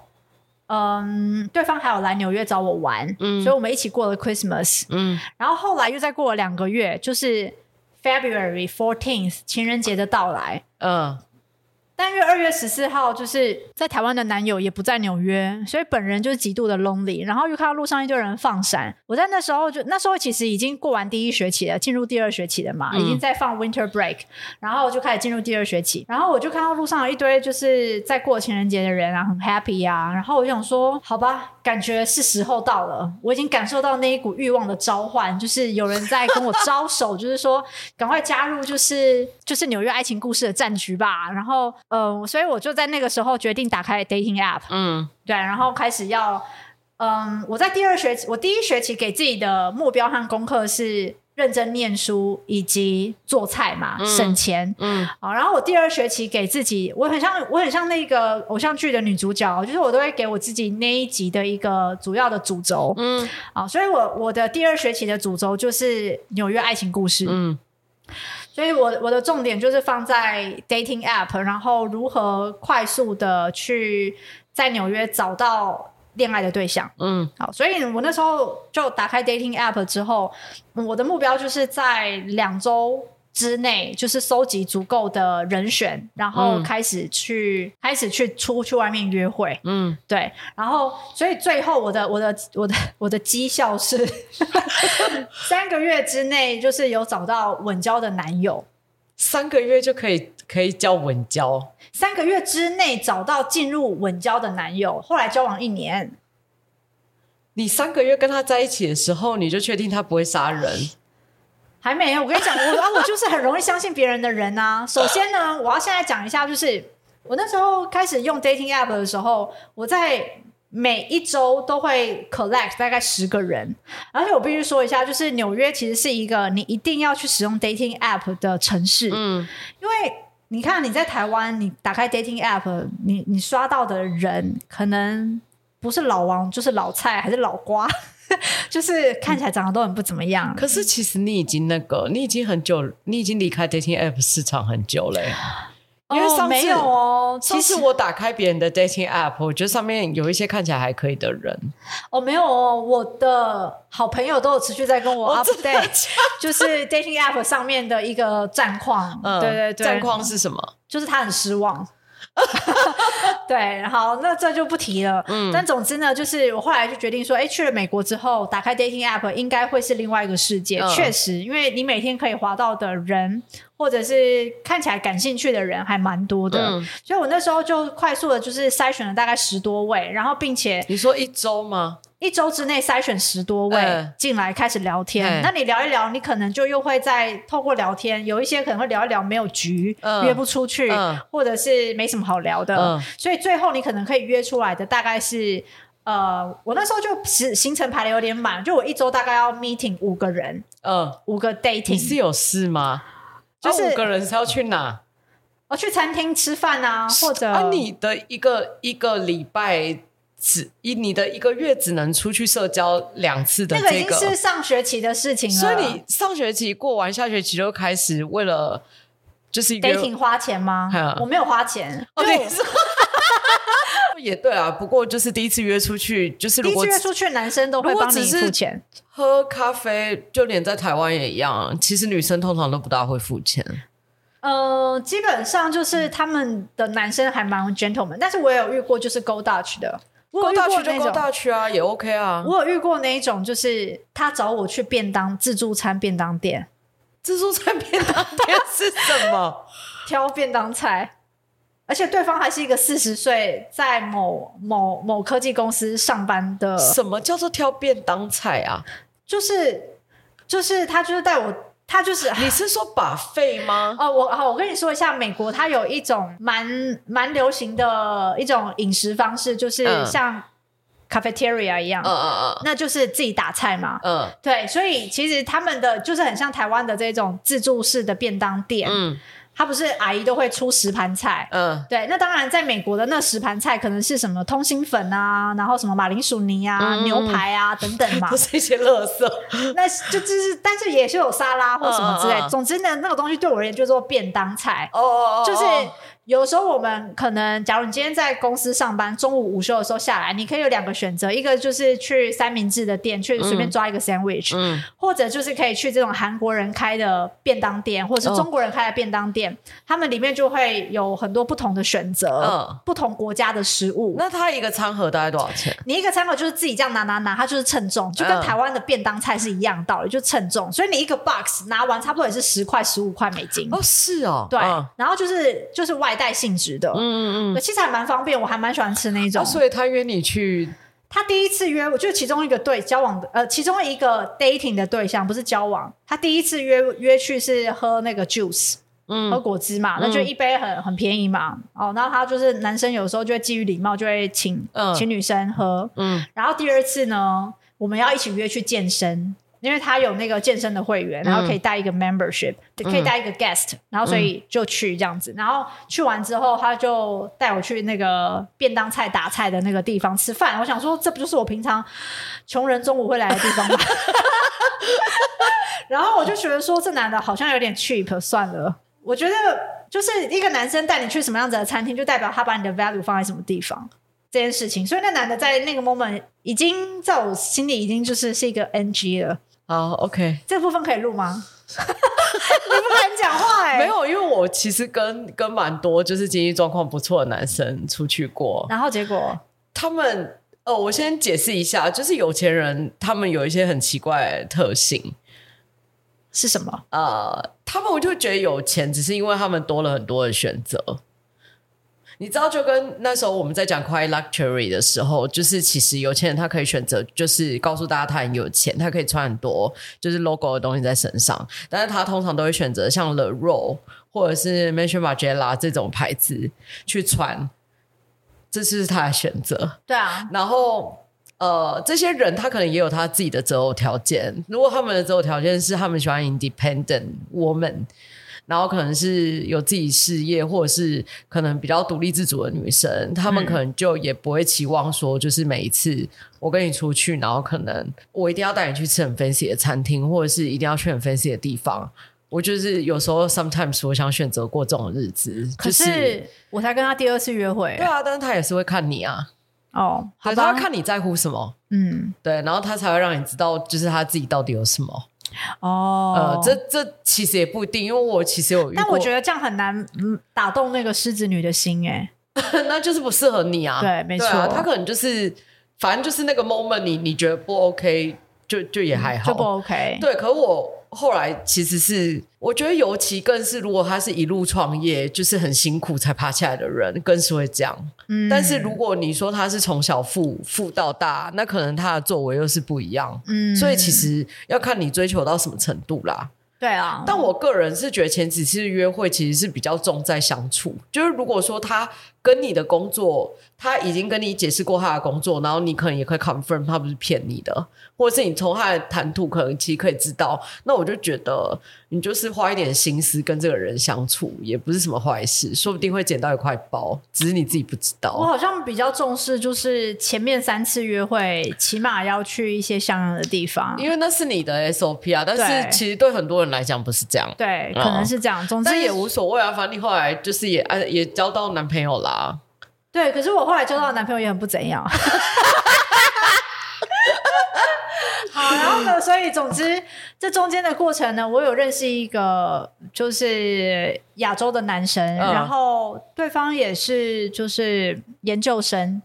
[SPEAKER 2] 嗯，对方还有来纽约找我玩，嗯，所以我们一起过了 Christmas，嗯，然后后来又再过了两个月，就是 February fourteenth 情人节的到来，嗯。三月二月十四号，就是在台湾的男友也不在纽约，所以本人就是极度的 lonely。然后又看到路上一堆人放闪，我在那时候就那时候其实已经过完第一学期了，进入第二学期了嘛，已经在放 winter break，然后就开始进入第二学期。然后我就看到路上有一堆就是在过情人节的人啊，很 happy 啊。然后我就想说，好吧，感觉是时候到了，我已经感受到那一股欲望的召唤，就是有人在跟我招手，就是说 赶快加入，就是就是纽约爱情故事的战局吧。然后。嗯，所以我就在那个时候决定打开 dating app，嗯，对，然后开始要，嗯，我在第二学期，我第一学期给自己的目标和功课是认真念书以及做菜嘛，嗯、省钱，嗯，好，然后我第二学期给自己，我很像我很像那个偶像剧的女主角，就是我都会给我自己那一集的一个主要的主轴，嗯，好，所以我我的第二学期的主轴就是纽约爱情故事，嗯。所以我我的重点就是放在 dating app，然后如何快速的去在纽约找到恋爱的对象。嗯，好，所以我那时候就打开 dating app 之后，我的目标就是在两周。之内就是收集足够的人选，然后开始去、嗯、开始去出去外面约会。嗯，对。然后，所以最后我的我的我的我的绩效是 三个月之内就是有找到稳交的男友。
[SPEAKER 1] 三个月就可以可以叫稳交？
[SPEAKER 2] 三个月之内找到进入稳交的男友，后来交往一年。
[SPEAKER 1] 你三个月跟他在一起的时候，你就确定他不会杀人？
[SPEAKER 2] 还没有，我跟你讲，我 啊，我就是很容易相信别人的人啊。首先呢，我要现在讲一下，就是我那时候开始用 dating app 的时候，我在每一周都会 collect 大概十个人，而且我必须说一下，就是纽约其实是一个你一定要去使用 dating app 的城市，嗯，因为你看你在台湾，你打开 dating app，你你刷到的人可能不是老王，就是老蔡，还是老瓜。就是看起来长得都很不怎么样，
[SPEAKER 1] 可是其实你已经那个，你已经很久，你已经离开 dating app 市场很久了。因为上次、哦、没有哦，其实我打开别人的 dating app，我觉得上面有一些看起来还可以的人。
[SPEAKER 2] 哦，没有哦，我的好朋友都有持续在跟我 update，、哦、就是 dating app 上面的一个战况。嗯，对对对，
[SPEAKER 1] 战况是什么？
[SPEAKER 2] 就是他很失望。对，好，那这就不提了。嗯，但总之呢，就是我后来就决定说，哎，去了美国之后，打开 dating app 应该会是另外一个世界。嗯、确实，因为你每天可以滑到的人，或者是看起来感兴趣的人，还蛮多的。嗯、所以我那时候就快速的，就是筛选了大概十多位，然后并且
[SPEAKER 1] 你说一周吗？
[SPEAKER 2] 一周之内筛选十多位进来开始聊天，呃、那你聊一聊，你可能就又会再透过聊天，有一些可能会聊一聊没有局，呃、约不出去，呃、或者是没什么好聊的，呃、所以最后你可能可以约出来的大概是，呃，我那时候就行行程排的有点满，就我一周大概要 meeting 五个人，呃，五个 dating。
[SPEAKER 1] 你是有事吗？就是、啊、五个人是要去哪？
[SPEAKER 2] 哦，去餐厅吃饭啊，或者
[SPEAKER 1] 啊，你的一个一个礼拜。只一你的一个月只能出去社交两次的这个，
[SPEAKER 2] 那个已经是上学期的事情了。
[SPEAKER 1] 所以你上学期过完，下学期就开始为了就是
[SPEAKER 2] 得挺花钱吗？嗯、我没有花钱。哦，对，
[SPEAKER 1] 也对啊。不过就是第一次约出去，就是如果
[SPEAKER 2] 第一次约出去，男生都会帮你付钱。
[SPEAKER 1] 喝咖啡，就连在台湾也一样。其实女生通常都不大会付钱。
[SPEAKER 2] 呃，基本上就是他们的男生还蛮 gentleman，但是我也有遇过就是 go Dutch 的。
[SPEAKER 1] 过大去就过大区啊，也 OK 啊。
[SPEAKER 2] 我有遇过那一种，就是他找我去便当自助餐便当店，
[SPEAKER 1] 自助餐便当店是什么？
[SPEAKER 2] 挑便当菜，而且对方还是一个四十岁在某某某科技公司上班的。
[SPEAKER 1] 什么叫做挑便当菜啊？
[SPEAKER 2] 就是就是他就是带我。他就是，
[SPEAKER 1] 你是说 buffet 吗？
[SPEAKER 2] 哦，我好，我跟你说一下，美国它有一种蛮蛮流行的一种饮食方式，就是像 cafeteria 一样，嗯嗯嗯，那就是自己打菜嘛，嗯，对，所以其实他们的就是很像台湾的这种自助式的便当店，嗯。他不是阿姨都会出十盘菜，嗯，对，那当然在美国的那十盘菜可能是什么通心粉啊，然后什么马铃薯泥啊、嗯、牛排啊等等嘛，
[SPEAKER 1] 都是一些垃圾，
[SPEAKER 2] 那就就是，但是也是有沙拉或什么之类，嗯嗯、总之呢，那个东西对我而言就做便当菜，哦，哦，哦，就是。有时候我们可能，假如你今天在公司上班，中午午休的时候下来，你可以有两个选择，一个就是去三明治的店去随便抓一个 sandwich，嗯嗯、或者就是可以去这种韩国人开的便当店，或者是中国人开的便当店，哦、他们里面就会有很多不同的选择，嗯、不同国家的食物。
[SPEAKER 1] 那它一个餐盒大概多少钱？
[SPEAKER 2] 你一个餐盒就是自己这样拿拿拿，它就是称重，就跟台湾的便当菜是一样道理，就称重。所以你一个 box 拿完差不多也是十块十五块美金。
[SPEAKER 1] 哦，是哦，
[SPEAKER 2] 对，嗯、然后就是就是外。带性质的，嗯嗯嗯，其实还蛮方便，我还蛮喜欢吃那种。
[SPEAKER 1] 啊、所以他约你去，
[SPEAKER 2] 他第一次约我，就其中一个对交往的，呃，其中一个 dating 的对象不是交往，他第一次约约去是喝那个 juice，嗯，喝果汁嘛，那就一杯很很便宜嘛，哦，然后他就是男生有时候就会基于礼貌就会请、呃、请女生喝，嗯，然后第二次呢，我们要一起约去健身。因为他有那个健身的会员，然后可以带一个 membership，、嗯、可以带一个 guest，、嗯、然后所以就去这样子。然后去完之后，他就带我去那个便当菜打菜的那个地方吃饭。我想说，这不就是我平常穷人中午会来的地方吗？然后我就觉得说，这男的好像有点 cheap，算了。我觉得就是一个男生带你去什么样子的餐厅，就代表他把你的 value 放在什么地方这件事情。所以那男的在那个 moment 已经在我心里已经就是是一个 NG 了。
[SPEAKER 1] 好，OK，
[SPEAKER 2] 这个部分可以录吗？你不敢讲话哎、欸？
[SPEAKER 1] 没有，因为我其实跟跟蛮多就是经济状况不错的男生出去过，
[SPEAKER 2] 然后结果
[SPEAKER 1] 他们哦，我先解释一下，就是有钱人他们有一些很奇怪的特性。
[SPEAKER 2] 是什么？
[SPEAKER 1] 呃，他们我就觉得有钱，只是因为他们多了很多的选择。你知道，就跟那时候我们在讲 quiet luxury 的时候，就是其实有钱人他可以选择，就是告诉大家他很有钱，他可以穿很多就是 logo 的东西在身上，但是他通常都会选择像 Le Row 或者是 Maison Margiela 这种牌子去穿，这是他的选择。
[SPEAKER 2] 对啊，
[SPEAKER 1] 然后。呃，这些人他可能也有他自己的择偶条件。如果他们的择偶条件是他们喜欢 independent woman，然后可能是有自己事业，或者是可能比较独立自主的女生，她们可能就也不会期望说，就是每一次我跟你出去，然后可能我一定要带你去吃很 fancy 的餐厅，或者是一定要去很 fancy 的地方。我就是有时候 sometimes 我想选择过这种日子，
[SPEAKER 2] 可是、就是、我才跟他第二次约会，
[SPEAKER 1] 对啊，但是他也是会看你啊。
[SPEAKER 2] 哦，好，
[SPEAKER 1] 他要看你在乎什么，嗯，对，然后他才会让你知道，就是他自己到底有什么。哦，呃，这这其实也不一定，因为我其实有遇过，
[SPEAKER 2] 但我觉得这样很难打动那个狮子女的心，哎，
[SPEAKER 1] 那就是不适合你啊。
[SPEAKER 2] 对，没错，啊，
[SPEAKER 1] 他可能就是，反正就是那个 moment，你你觉得不 OK，就就也还好，
[SPEAKER 2] 就不 OK。
[SPEAKER 1] 对，可我。后来其实是，我觉得尤其更是，如果他是一路创业，就是很辛苦才爬起来的人，更是会这样。嗯，但是如果你说他是从小富富到大，那可能他的作为又是不一样。嗯，所以其实要看你追求到什么程度啦。
[SPEAKER 2] 对啊，
[SPEAKER 1] 但我个人是觉得前几次约会其实是比较重在相处，就是如果说他跟你的工作，他已经跟你解释过他的工作，然后你可能也可以 confirm 他不是骗你的。或者是你从他的谈吐，可能其实可以知道，那我就觉得你就是花一点心思跟这个人相处，也不是什么坏事，说不定会捡到一块包，只是你自己不知道。
[SPEAKER 2] 我好像比较重视，就是前面三次约会，起码要去一些像样的地方，
[SPEAKER 1] 因为那是你的 SOP 啊。但是其实对很多人来讲不是这样，
[SPEAKER 2] 对，可能是这样。总之
[SPEAKER 1] 也无所谓啊，反正你后来就是也也交到男朋友啦。
[SPEAKER 2] 对，可是我后来交到的男朋友也很不怎样。好，然后呢？所以总之，这中间的过程呢，我有认识一个就是亚洲的男生，嗯、然后对方也是就是研究生，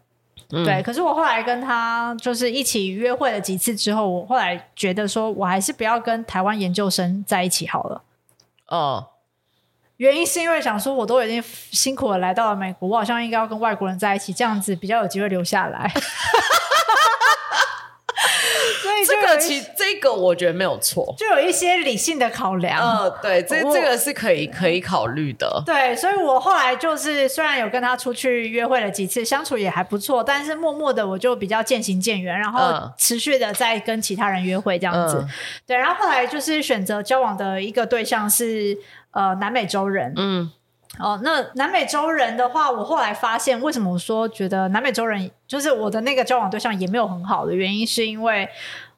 [SPEAKER 2] 嗯、对。可是我后来跟他就是一起约会了几次之后，我后来觉得说我还是不要跟台湾研究生在一起好了。哦，原因是因为想说我都已经辛苦的来到了美国，我好像应该要跟外国人在一起，这样子比较有机会留下来。
[SPEAKER 1] 这个其实这个我觉得没有错，
[SPEAKER 2] 就有一些理性的考量。
[SPEAKER 1] 呃，对，这这个是可以可以考虑的。
[SPEAKER 2] 对，所以我后来就是虽然有跟他出去约会了几次，相处也还不错，但是默默的我就比较渐行渐远，然后持续的在跟其他人约会这样子。嗯、对，然后后来就是选择交往的一个对象是呃南美洲人。嗯。哦，那南美洲人的话，我后来发现，为什么我说觉得南美洲人就是我的那个交往对象也没有很好的原因，是因为。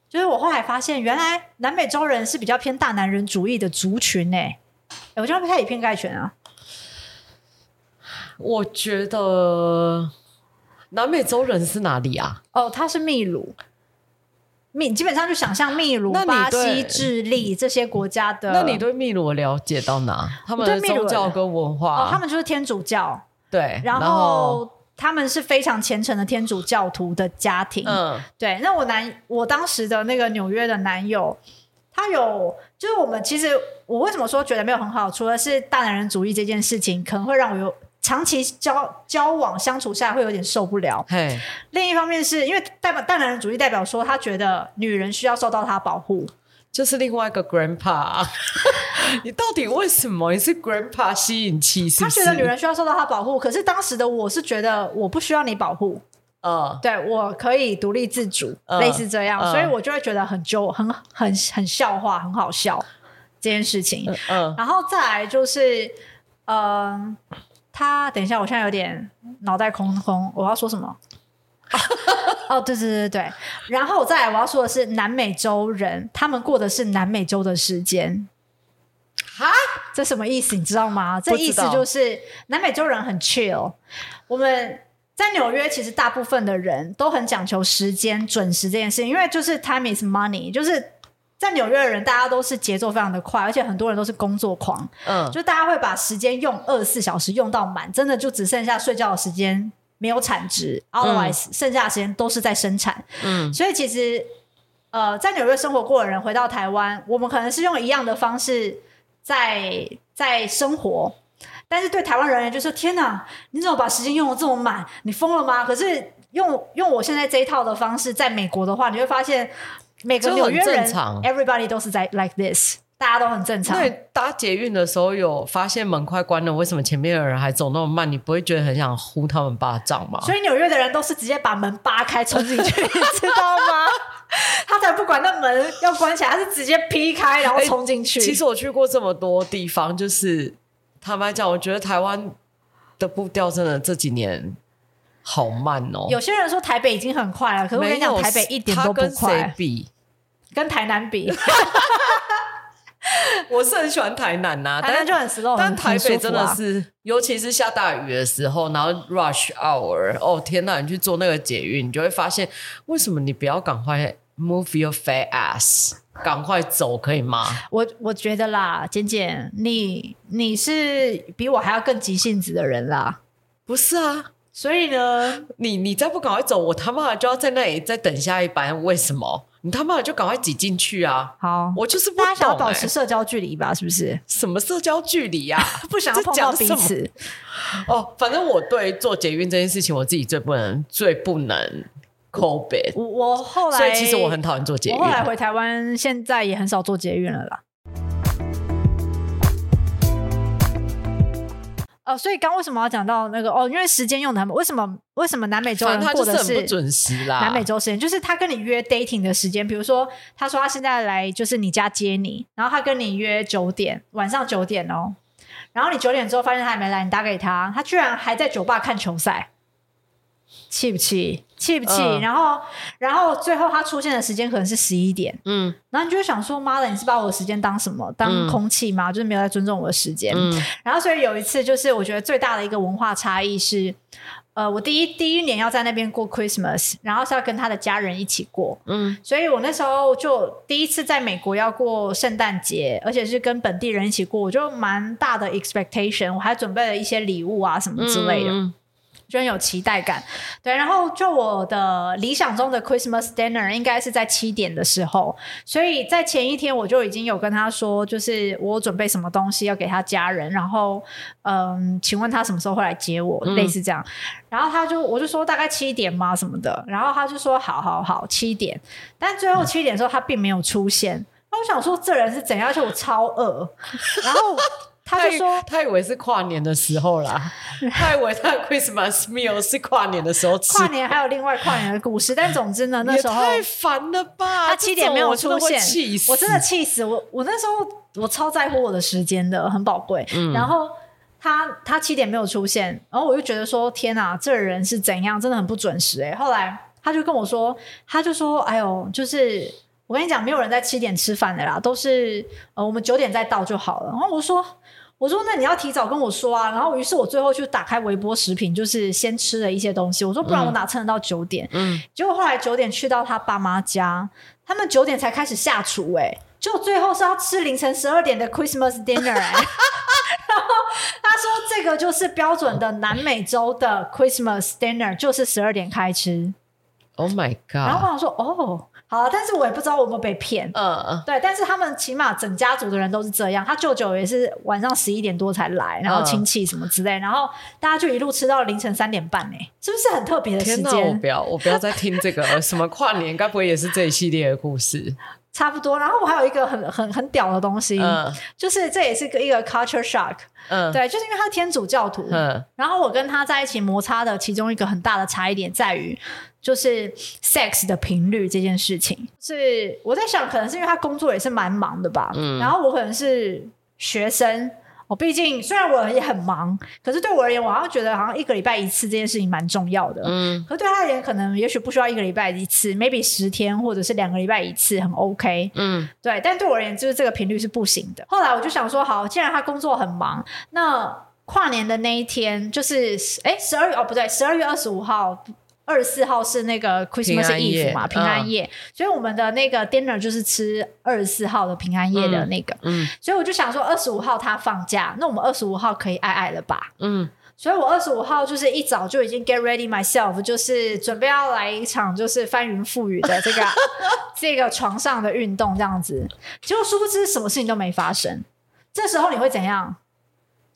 [SPEAKER 2] 就是我后来发现，原来南美洲人是比较偏大男人主义的族群诶。我觉得他以偏概全啊。
[SPEAKER 1] 我觉得南美洲人是哪里啊？
[SPEAKER 2] 哦，他是秘鲁，秘基本上就想象秘鲁、巴西、智利这些国家的。
[SPEAKER 1] 那你对秘鲁了解到哪？他们的宗教跟文化？
[SPEAKER 2] 哦，他们就是天主教。
[SPEAKER 1] 对，
[SPEAKER 2] 然后。然后他们是非常虔诚的天主教徒的家庭，嗯，对。那我男，我当时的那个纽约的男友，他有，就是我们其实我为什么说觉得没有很好，除了是大男人主义这件事情，可能会让我有长期交交往相处下来会有点受不了。另一方面是因为代表大男人主义代表说他觉得女人需要受到他保护。
[SPEAKER 1] 这是另外一个 grandpa，你到底为什么你是 grandpa 吸引器？是是？
[SPEAKER 2] 他觉得女人需要受到他保护，可是当时的我是觉得我不需要你保护，嗯，对，我可以独立自主，嗯、类似这样，嗯、所以我就会觉得很揪，很很很笑话，很好笑这件事情。嗯，然后再来就是，嗯、呃，他等一下，我现在有点脑袋空空，我要说什么？哦，对对对对，然后再来我要说的是，南美洲人他们过的是南美洲的时间。
[SPEAKER 1] 哈，
[SPEAKER 2] 这什么意思？你知道吗？这意思就是南美洲人很 chill。我们在纽约，其实大部分的人都很讲求时间准时这件事情，因为就是 time is money，就是在纽约的人，大家都是节奏非常的快，而且很多人都是工作狂。嗯，就大家会把时间用二十四小时用到满，真的就只剩下睡觉的时间没有产值，otherwise、嗯、剩下的时间都是在生产。嗯，所以其实呃，在纽约生活过的人回到台湾，我们可能是用一样的方式。在在生活，但是对台湾人员就是天哪，你怎么把时间用的这么满？你疯了吗？可是用用我现在这一套的方式，在美国的话，你会发现每个纽约人，everybody 都是在 like this，大家都很正常。
[SPEAKER 1] 对，搭捷运的时候有发现门快关了，为什么前面的人还走那么慢？你不会觉得很想呼他们巴掌吗？
[SPEAKER 2] 所以纽约的人都是直接把门扒开冲进去，你知道吗？他才不管那门要关起来，他是直接劈开然后冲进去，欸。
[SPEAKER 1] 其实我去过这么多地方，就是坦白讲，我觉得台湾的步调真的这几年好慢哦。
[SPEAKER 2] 有些人说台北已经很快了，可是我跟你讲，台北一点都不快。
[SPEAKER 1] 跟谁比？
[SPEAKER 2] 跟台南比。
[SPEAKER 1] 我是很喜欢台南呐，
[SPEAKER 2] 台南就很 slow，
[SPEAKER 1] 但台北真的是，尤其是下大雨的时候，然后 rush hour，哦天呐，你去坐那个捷运，你就会发现，为什么你不要赶快 move your fat ass，赶快走可以吗？
[SPEAKER 2] 我我觉得啦，简简，你你是比我还要更急性子的人啦，
[SPEAKER 1] 不是啊？
[SPEAKER 2] 所以呢，
[SPEAKER 1] 你你再不赶快走，我他妈就要在那里再等下一班，为什么？你他妈就赶快挤进去啊！
[SPEAKER 2] 好，
[SPEAKER 1] 我就是不、欸、
[SPEAKER 2] 大家想要保持社交距离吧？是不是？
[SPEAKER 1] 什么社交距离呀、啊？
[SPEAKER 2] 不想要碰到彼此。
[SPEAKER 1] 哦，反正我对做捷运这件事情，我自己最不能、最不能 COVID。
[SPEAKER 2] 我我后来，
[SPEAKER 1] 所以其实我很讨厌做捷运。
[SPEAKER 2] 我后来回台湾，现在也很少做捷运了啦。哦，所以刚为什么要讲到那个哦？因为时间用的很，为什么为什么南美洲人过的是
[SPEAKER 1] 不准时啦？
[SPEAKER 2] 南美洲时间就是他跟你约 dating 的时间，比如说他说他现在来就是你家接你，然后他跟你约九点，晚上九点哦，然后你九点之后发现他还没来，你打给他，他居然还在酒吧看球赛。气不气？气不气？嗯、然后，然后最后他出现的时间可能是十一点。嗯，然后你就会想说：“妈的，你是把我的时间当什么？当空气吗？嗯、就是没有在尊重我的时间。嗯”然后，所以有一次，就是我觉得最大的一个文化差异是，呃，我第一第一年要在那边过 Christmas，然后是要跟他的家人一起过。嗯，所以我那时候就第一次在美国要过圣诞节，而且是跟本地人一起过，我就蛮大的 expectation，我还准备了一些礼物啊什么之类的。嗯就很有期待感，对。然后就我的理想中的 Christmas dinner 应该是在七点的时候，所以在前一天我就已经有跟他说，就是我准备什么东西要给他家人，然后嗯，请问他什么时候会来接我，嗯、类似这样。然后他就我就说大概七点嘛什么的，然后他就说好好好七点，但最后七点的时候他并没有出现。那、嗯、我想说这人是怎样？而且我超饿，然后。他就说他，
[SPEAKER 1] 他以为是跨年的时候啦，他以为他的 Christmas meal 是跨年的时候吃。
[SPEAKER 2] 跨年还有另外跨年的故事，但总之呢，那时候
[SPEAKER 1] 太烦了吧？
[SPEAKER 2] 他七点没有出现，
[SPEAKER 1] 我
[SPEAKER 2] 真的气死我！我那时候我超在乎我的时间的，很宝贵。嗯、然后他他七点没有出现，然后我就觉得说天哪，这人是怎样？真的很不准时哎、欸。后来他就跟我说，他就说，哎呦，就是我跟你讲，没有人在七点吃饭的啦，都是呃我们九点再到就好了。然后我说。我说：“那你要提早跟我说啊。”然后，于是我最后就打开微波食品，就是先吃了一些东西。我说：“不然我哪撑得到九点？”嗯，结果后来九点去到他爸妈家，他们九点才开始下厨、欸，哎，就最后是要吃凌晨十二点的 Christmas dinner、欸。然后他说：“这个就是标准的南美洲的 Christmas dinner，就是十二点开吃。”
[SPEAKER 1] Oh my god！
[SPEAKER 2] 然后我想说：“哦。”好，但是我也不知道我有没有被骗。嗯嗯，对，但是他们起码整家族的人都是这样。他舅舅也是晚上十一点多才来，然后亲戚什么之类，然后大家就一路吃到凌晨三点半，呢，是不是很特别的时间？
[SPEAKER 1] 天，我不要，我不要再听这个什么跨年，该不会也是这一系列的故事？
[SPEAKER 2] 差不多。然后我还有一个很很很屌的东西，嗯、就是这也是个一个 culture shock。嗯，对，就是因为他是天主教徒。嗯，然后我跟他在一起摩擦的其中一个很大的差异点在于。就是 sex 的频率这件事情，是我在想，可能是因为他工作也是蛮忙的吧。嗯，然后我可能是学生，我毕竟虽然我也很忙，可是对我而言，我好像觉得好像一个礼拜一次这件事情蛮重要的。嗯，可是对他而言，可能也许不需要一个礼拜一次，maybe 十天或者是两个礼拜一次很 OK。嗯，对，但对我而言，就是这个频率是不行的。后来我就想说，好，既然他工作很忙，那跨年的那一天就是哎十二月哦不对，十二月二十五号。二十四号是那个 Christmas Eve 嘛，平安夜，嗯、所以我们的那个 dinner 就是吃二十四号的平安夜的那个，嗯，嗯，所以我就想说二十五号他放假，那我们二十五号可以爱爱了吧，嗯，所以我二十五号就是一早就已经 get ready myself，就是准备要来一场就是翻云覆雨的这个 这个床上的运动这样子，结果殊不知什么事情都没发生，这时候你会怎样？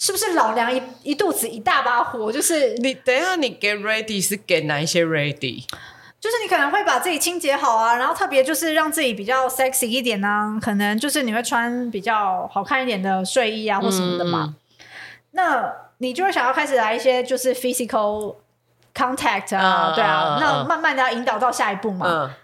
[SPEAKER 2] 是不是老娘一一肚子一大把火？就是
[SPEAKER 1] 你等一下，你 get ready 是给哪一些 ready？
[SPEAKER 2] 就是你可能会把自己清洁好啊，然后特别就是让自己比较 sexy 一点呢、啊。可能就是你会穿比较好看一点的睡衣啊，或什么的嘛。嗯、那你就会想要开始来一些就是 physical contact 啊，uh, 对啊，uh, uh, 那慢慢的要引导到下一步嘛。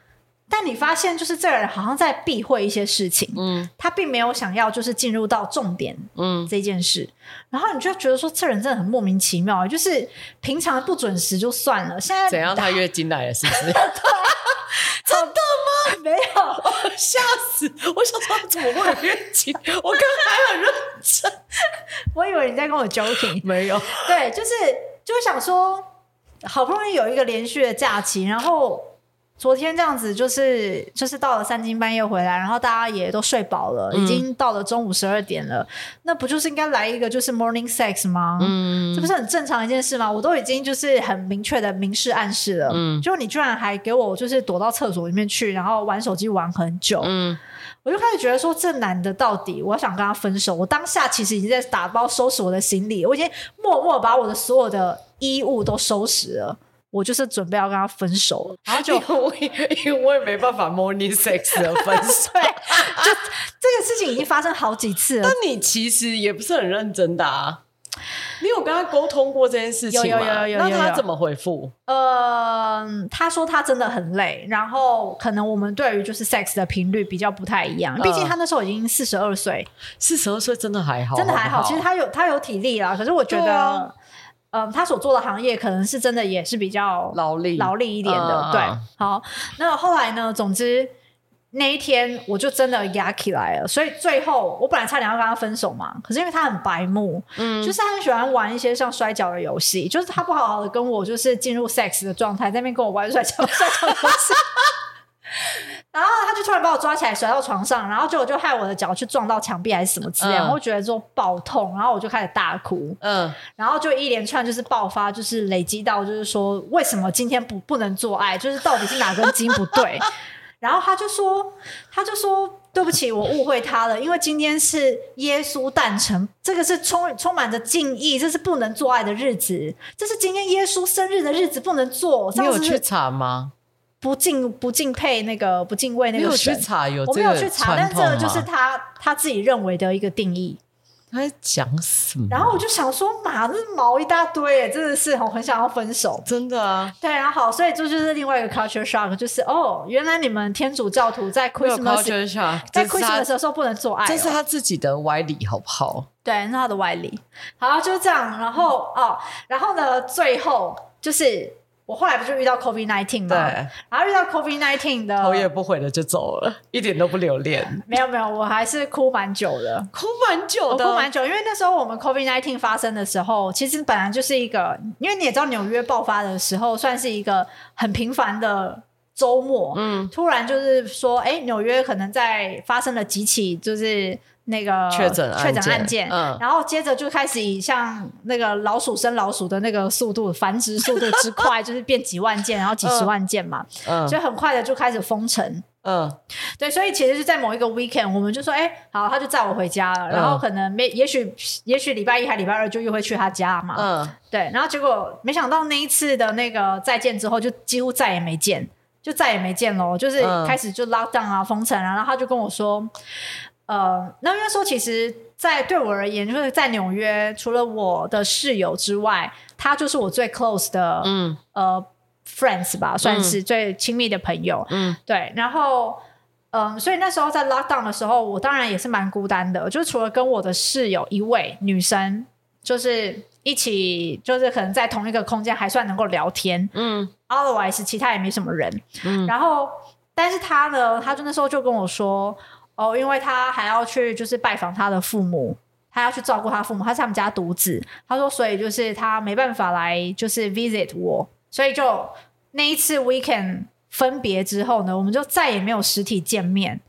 [SPEAKER 2] Uh, 但你发现，就是这个人好像在避讳一些事情，嗯，他并没有想要就是进入到重点，嗯，这件事，然后你就觉得说，这人真的很莫名其妙，就是平常不准时就算了，现在
[SPEAKER 1] 怎样？他月经来了是不是？
[SPEAKER 2] 真的吗？没有，
[SPEAKER 1] 吓死！我想说怎么会有月经？我刚刚还很认真，
[SPEAKER 2] 我以为你在跟我 joking，
[SPEAKER 1] 没有，
[SPEAKER 2] 对，就是就是想说，好不容易有一个连续的假期，然后。昨天这样子，就是就是到了三更半夜回来，然后大家也都睡饱了，嗯、已经到了中午十二点了，那不就是应该来一个就是 morning sex 吗？嗯，这不是很正常一件事吗？我都已经就是很明确的明示暗示了，嗯，就你居然还给我就是躲到厕所里面去，然后玩手机玩很久，嗯，我就开始觉得说，这男的到底，我想跟他分手。我当下其实已经在打包收拾我的行李，我已经默默把我的所有的衣物都收拾了。我就是准备要跟他分手，然后就
[SPEAKER 1] 因为因为没办法 morning sex 的分手，
[SPEAKER 2] 对，就这个事情已经发生好几次了。
[SPEAKER 1] 但你其实也不是很认真的啊，你有跟他沟通过这件事情吗？
[SPEAKER 2] 有有有有，有，有，有。
[SPEAKER 1] 那他怎么回复？
[SPEAKER 2] 呃，他说他真的很累，然后可能我们对于就是 sex 的频率比较不太一样。毕竟他那时候已经四十二岁，
[SPEAKER 1] 四十二岁真的还好，
[SPEAKER 2] 真的还好。其实他有他有体力啦，可是我觉得。嗯，他所做的行业可能是真的也是比较劳力劳力一点的，嗯、对。好，那后来呢？总之那一天我就真的压起来了，所以最后我本来差点要跟他分手嘛，可是因为他很白目，嗯，就是他很喜欢玩一些像摔跤的游戏，就是他不好好的跟我就是进入 sex 的状态，在那边跟我玩 摔跤摔跤游戏。然后他就突然把我抓起来甩到床上，然后结果就害我的脚去撞到墙壁还是什么之类，我觉得说爆痛，然后我就开始大哭，嗯，然后就一连串就是爆发，就是累积到就是说为什么今天不不能做爱，就是到底是哪根筋不对？然后他就说，他就说对不起，我误会他了，因为今天是耶稣诞辰，这个是充充满着敬意，这是不能做爱的日子，这是今天耶稣生日的日子，不能做。
[SPEAKER 1] 你有去查吗？
[SPEAKER 2] 不敬不敬佩那个不敬畏那个神，
[SPEAKER 1] 没有去查有，
[SPEAKER 2] 我没有去查，但这个就是他他自己认为的一个定义。
[SPEAKER 1] 他在讲什么？
[SPEAKER 2] 然后我就想说，妈，这是毛一大堆，真的是我很想要分手，
[SPEAKER 1] 真的啊。
[SPEAKER 2] 对，然后好，所以这就是另外一个 culture shock，就是哦，原来你们天主教徒在 Christmas 在 Christmas 的时候不能做爱，哦，
[SPEAKER 1] 这是他自己的歪理，好不好？
[SPEAKER 2] 对，那是他的歪理。好，就是这样。然后哦，然后呢，最后就是。我后来不就遇到 COVID nineteen 吗？对，然后遇到 COVID nineteen 的，
[SPEAKER 1] 头也不回的就走了，一点都不留恋。
[SPEAKER 2] 没有没有，我还是哭蛮久的，
[SPEAKER 1] 哭蛮久的，
[SPEAKER 2] 我哭蛮久，因为那时候我们 COVID nineteen 发生的时候，其实本来就是一个，因为你也知道纽约爆发的时候，算是一个很平凡的周末，嗯，突然就是说，哎，纽约可能在发生了几起，就是。那个确诊确诊案件，嗯，然后接着就开始以像那个老鼠生老鼠的那个速度繁殖速度之快，就是变几万件，然后几十万件嘛，嗯，所以很快的就开始封城，嗯，对，所以其实是在某一个 weekend，我们就说，哎，好，他就载我回家了，然后可能没，也许也许礼拜一还礼拜二就又会去他家嘛，嗯，对，然后结果没想到那一次的那个再见之后，就几乎再也没见，就再也没见喽，就是开始就 lock down 啊，封城啊，然后他就跟我说。呃，那因为说，其实，在对我而言，就是在纽约，除了我的室友之外，他就是我最 close 的，嗯，呃，friends 吧，算是最亲密的朋友，嗯，对。然后，嗯，所以那时候在 lockdown 的时候，我当然也是蛮孤单的，就是除了跟我的室友一位女生，就是一起，就是可能在同一个空间还算能够聊天，嗯，otherwise 其他也没什么人，嗯，然后但是他呢，他就那时候就跟我说，哦，因为他还要去就是拜访他的父母。他要去照顾他父母，他是他们家独子。他说，所以就是他没办法来，就是 visit 我。所以就那一次 weekend 分别之后呢，我们就再也没有实体见面。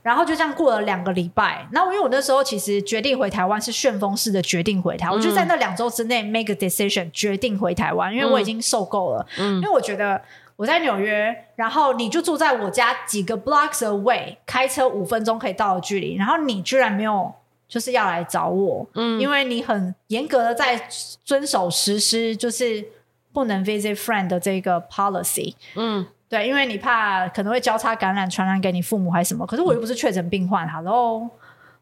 [SPEAKER 2] 然后就这样过了两个礼拜。那因为我那时候其实决定回台湾是旋风式的决定回台我就在那两周之内 make a decision 决定回台湾，因为我已经受够了。嗯，因为我觉得我在纽约，然后你就住在我家几个 blocks away，开车五分钟可以到的距离，然后你居然没有。就是要来找我，嗯，因为你很严格的在遵守实施，就是不能 visit friend 的这个 policy，嗯，对，因为你怕可能会交叉感染，传染给你父母还是什么，可是我又不是确诊病患，哈喽。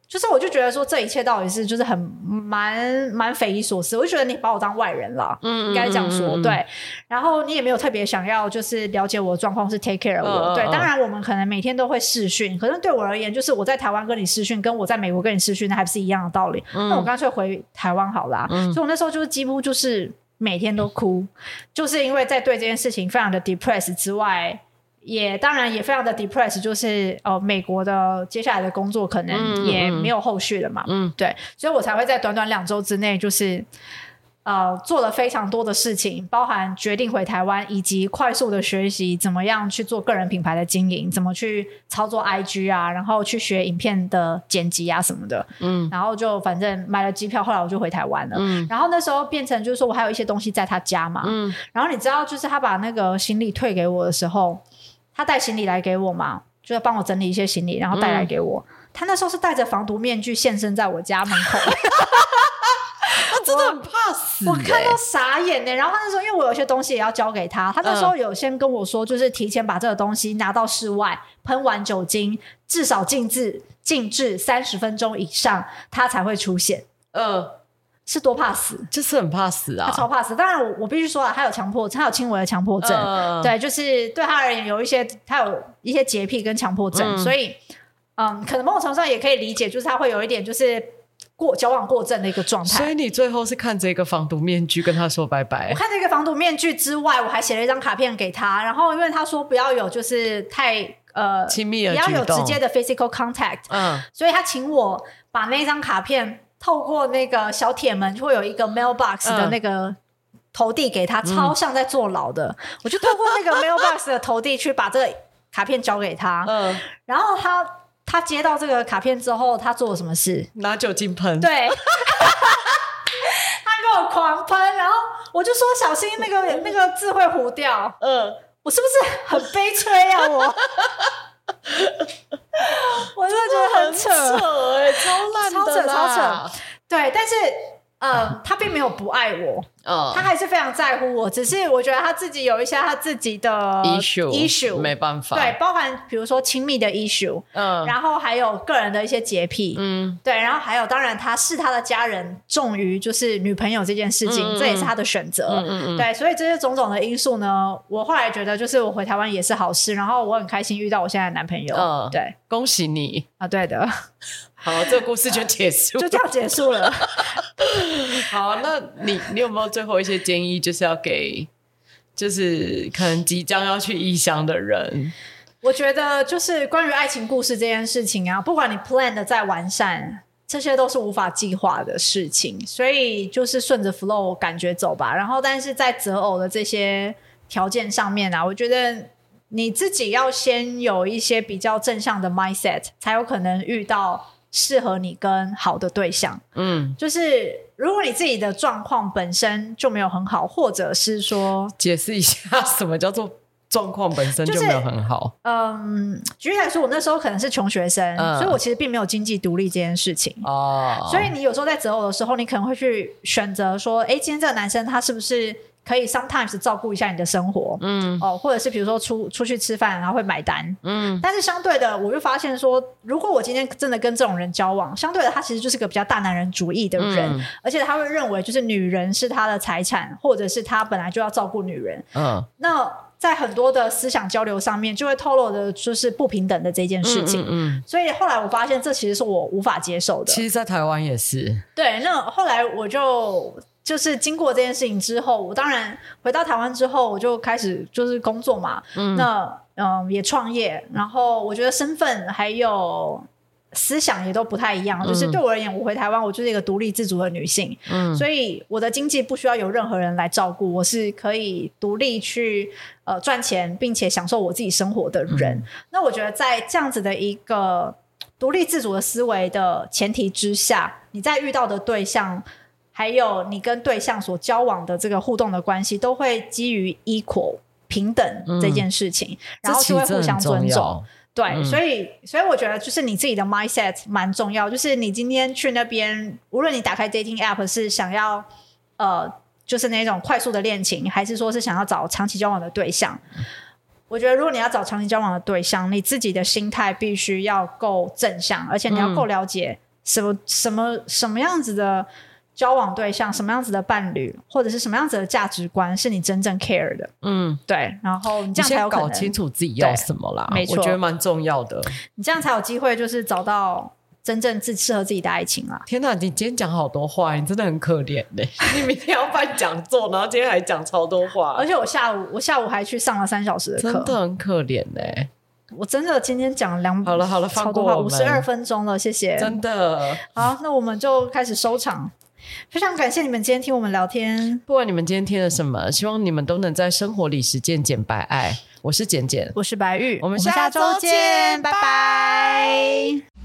[SPEAKER 2] 就是我就觉得说这一切到底是就是很蛮蛮匪夷所思，我就觉得你把我当外人了，嗯，应该这样说，嗯、对。然后你也没有特别想要就是了解我的状况，是 take care 我，嗯、对。当然我们可能每天都会视讯，可是对我而言，就是我在台湾跟你视讯，跟我在美国跟你视讯，那还不是一样的道理。嗯、那我干脆回台湾好啦。嗯、所以我那时候就是几乎就是每天都哭，就是因为在对这件事情非常的 depressed 之外。也当然也非常的 depressed，就是哦，美国的接下来的工作可能也没有后续了嘛，嗯，对，所以我才会在短短两周之内，就是呃做了非常多的事情，包含决定回台湾，以及快速的学习怎么样去做个人品牌的经营，怎么去操作 IG 啊，然后去学影片的剪辑啊什么的，嗯，然后就反正买了机票，后来我就回台湾了，嗯，然后那时候变成就是说我还有一些东西在他家嘛，嗯，然后你知道就是他把那个行李退给我的时候。他带行李来给我嘛，就要帮我整理一些行李，然后带来给我。嗯、他那时候是戴着防毒面具现身在我家门口，
[SPEAKER 1] 他真的很怕死、欸，
[SPEAKER 2] 我看到傻眼呢。然后他那时候因为我有些东西也要交给他，他那时候有先跟我说，就是提前把这个东西拿到室外，喷完酒精，至少静置静置三十分钟以上，他才会出现。嗯。是多怕死，
[SPEAKER 1] 就是很怕死啊！
[SPEAKER 2] 他超怕死。当然我，我我必须说了，他有强迫，他有轻微的强迫症。呃、对，就是对他而言，有一些他有一些洁癖跟强迫症，嗯、所以嗯，可能某种程度上也可以理解，就是他会有一点就是过矫枉过正的一个状态。
[SPEAKER 1] 所以你最后是看着一个防毒面具跟他说拜拜。
[SPEAKER 2] 我看这个防毒面具之外，我还写了一张卡片给他，然后因为他说不要有就是太呃
[SPEAKER 1] 亲密的，
[SPEAKER 2] 不要有直接的 physical contact。嗯，所以他请我把那张卡片。透过那个小铁门，就会有一个 mailbox 的那个投递给他，嗯、超像在坐牢的。嗯、我就透过那个 mailbox 的投递去把这个卡片交给他。嗯，然后他他接到这个卡片之后，他做了什么事？
[SPEAKER 1] 拿酒精喷。
[SPEAKER 2] 对，他给我狂喷，然后我就说小心那个那个字会糊掉。嗯，我是不是很悲催啊？我。我真的觉得很扯，
[SPEAKER 1] 哎、欸，超烂，
[SPEAKER 2] 超扯，超扯。对，但是，呃，他并没有不爱我。Uh, 他还是非常在乎我，只是我觉得他自己有一些他自己的 issue issue，
[SPEAKER 1] 没办法。
[SPEAKER 2] 对，包含比如说亲密的 issue，嗯，uh, 然后还有个人的一些洁癖，嗯，对，然后还有当然他是他的家人重于就是女朋友这件事情，嗯、这也是他的选择，嗯对，所以这些种种的因素呢，我后来觉得就是我回台湾也是好事，然后我很开心遇到我现在的男朋友，嗯，uh, 对，
[SPEAKER 1] 恭喜你。
[SPEAKER 2] 啊，对的。
[SPEAKER 1] 好，这个故事就结束，
[SPEAKER 2] 就这样结束了。
[SPEAKER 1] 好，那你你有没有最后一些建议，就是要给，就是可能即将要去异乡的人？
[SPEAKER 2] 我觉得就是关于爱情故事这件事情啊，不管你 plan 的再完善，这些都是无法计划的事情，所以就是顺着 flow 感觉走吧。然后，但是在择偶的这些条件上面啊，我觉得你自己要先有一些比较正向的 mindset，才有可能遇到。适合你跟好的对象，嗯，就是如果你自己的状况本身就没有很好，或者是说，
[SPEAKER 1] 解释一下什么叫做状况本身就没有很好。
[SPEAKER 2] 就是、嗯，举例来说，我那时候可能是穷学生，嗯、所以我其实并没有经济独立这件事情哦。所以你有时候在择偶的时候，你可能会去选择说，哎，今天这个男生他是不是？可以 sometimes 照顾一下你的生活，嗯，哦，或者是比如说出出去吃饭，然后会买单，嗯，但是相对的，我就发现说，如果我今天真的跟这种人交往，相对的，他其实就是个比较大男人主义的人，嗯、而且他会认为就是女人是他的财产，或者是他本来就要照顾女人，嗯，那在很多的思想交流上面，就会透露的就是不平等的这件事情。嗯，嗯，嗯，所以后来我发现，这其实是我无法接受的。
[SPEAKER 1] 其实，在台湾也是。
[SPEAKER 2] 对，那后来我就就是经过这件事情之后，我当然回到台湾之后，我就开始就是工作嘛。嗯，那嗯也创业，然后我觉得身份还有。思想也都不太一样，就是对我而言，我回台湾，我就是一个独立自主的女性，嗯，所以我的经济不需要有任何人来照顾，我是可以独立去呃赚钱，并且享受我自己生活的人。嗯。那我觉得在这样子的一个独立自主的思维的前提之下，你在遇到的对象，还有你跟对象所交往的这个互动的关系，都会基于 equal 平等这件事情，嗯，然后就会互相尊重。对、嗯，所以所以我觉得就是你自己的 mindset 蛮重要。就是你今天去那边，无论你打开 dating app 是想要呃，就是那种快速的恋情，还是说是想要找长期交往的对象，我觉得如果你要找长期交往的对象，你自己的心态必须要够正向，而且你要够了解什么、嗯、什么什么样子的。交往对象什么样子的伴侣，或者是什么样子的价值观，是你真正 care 的？嗯，对。然后你这样才有
[SPEAKER 1] 搞清楚自己要什么啦。
[SPEAKER 2] 没错，
[SPEAKER 1] 我觉得蛮重要的。
[SPEAKER 2] 你这样才有机会，就是找到真正自适合自己的爱情啦。
[SPEAKER 1] 天哪，你今天讲好多话，你真的很可怜嘞！你明天要办讲座，然后今天还讲超多话，
[SPEAKER 2] 而且我下午我下午还去上了三小时的课，
[SPEAKER 1] 真的很可怜嘞。
[SPEAKER 2] 我真的今天讲两
[SPEAKER 1] 好了好了，超多话，
[SPEAKER 2] 五十二分钟了，谢谢。
[SPEAKER 1] 真的
[SPEAKER 2] 好，那我们就开始收场。非常感谢你们今天听我们聊天。
[SPEAKER 1] 不管你们今天听了什么，希望你们都能在生活里实践简白爱。我是简简，
[SPEAKER 2] 我是白玉，
[SPEAKER 1] 我们下周见，拜拜。拜拜。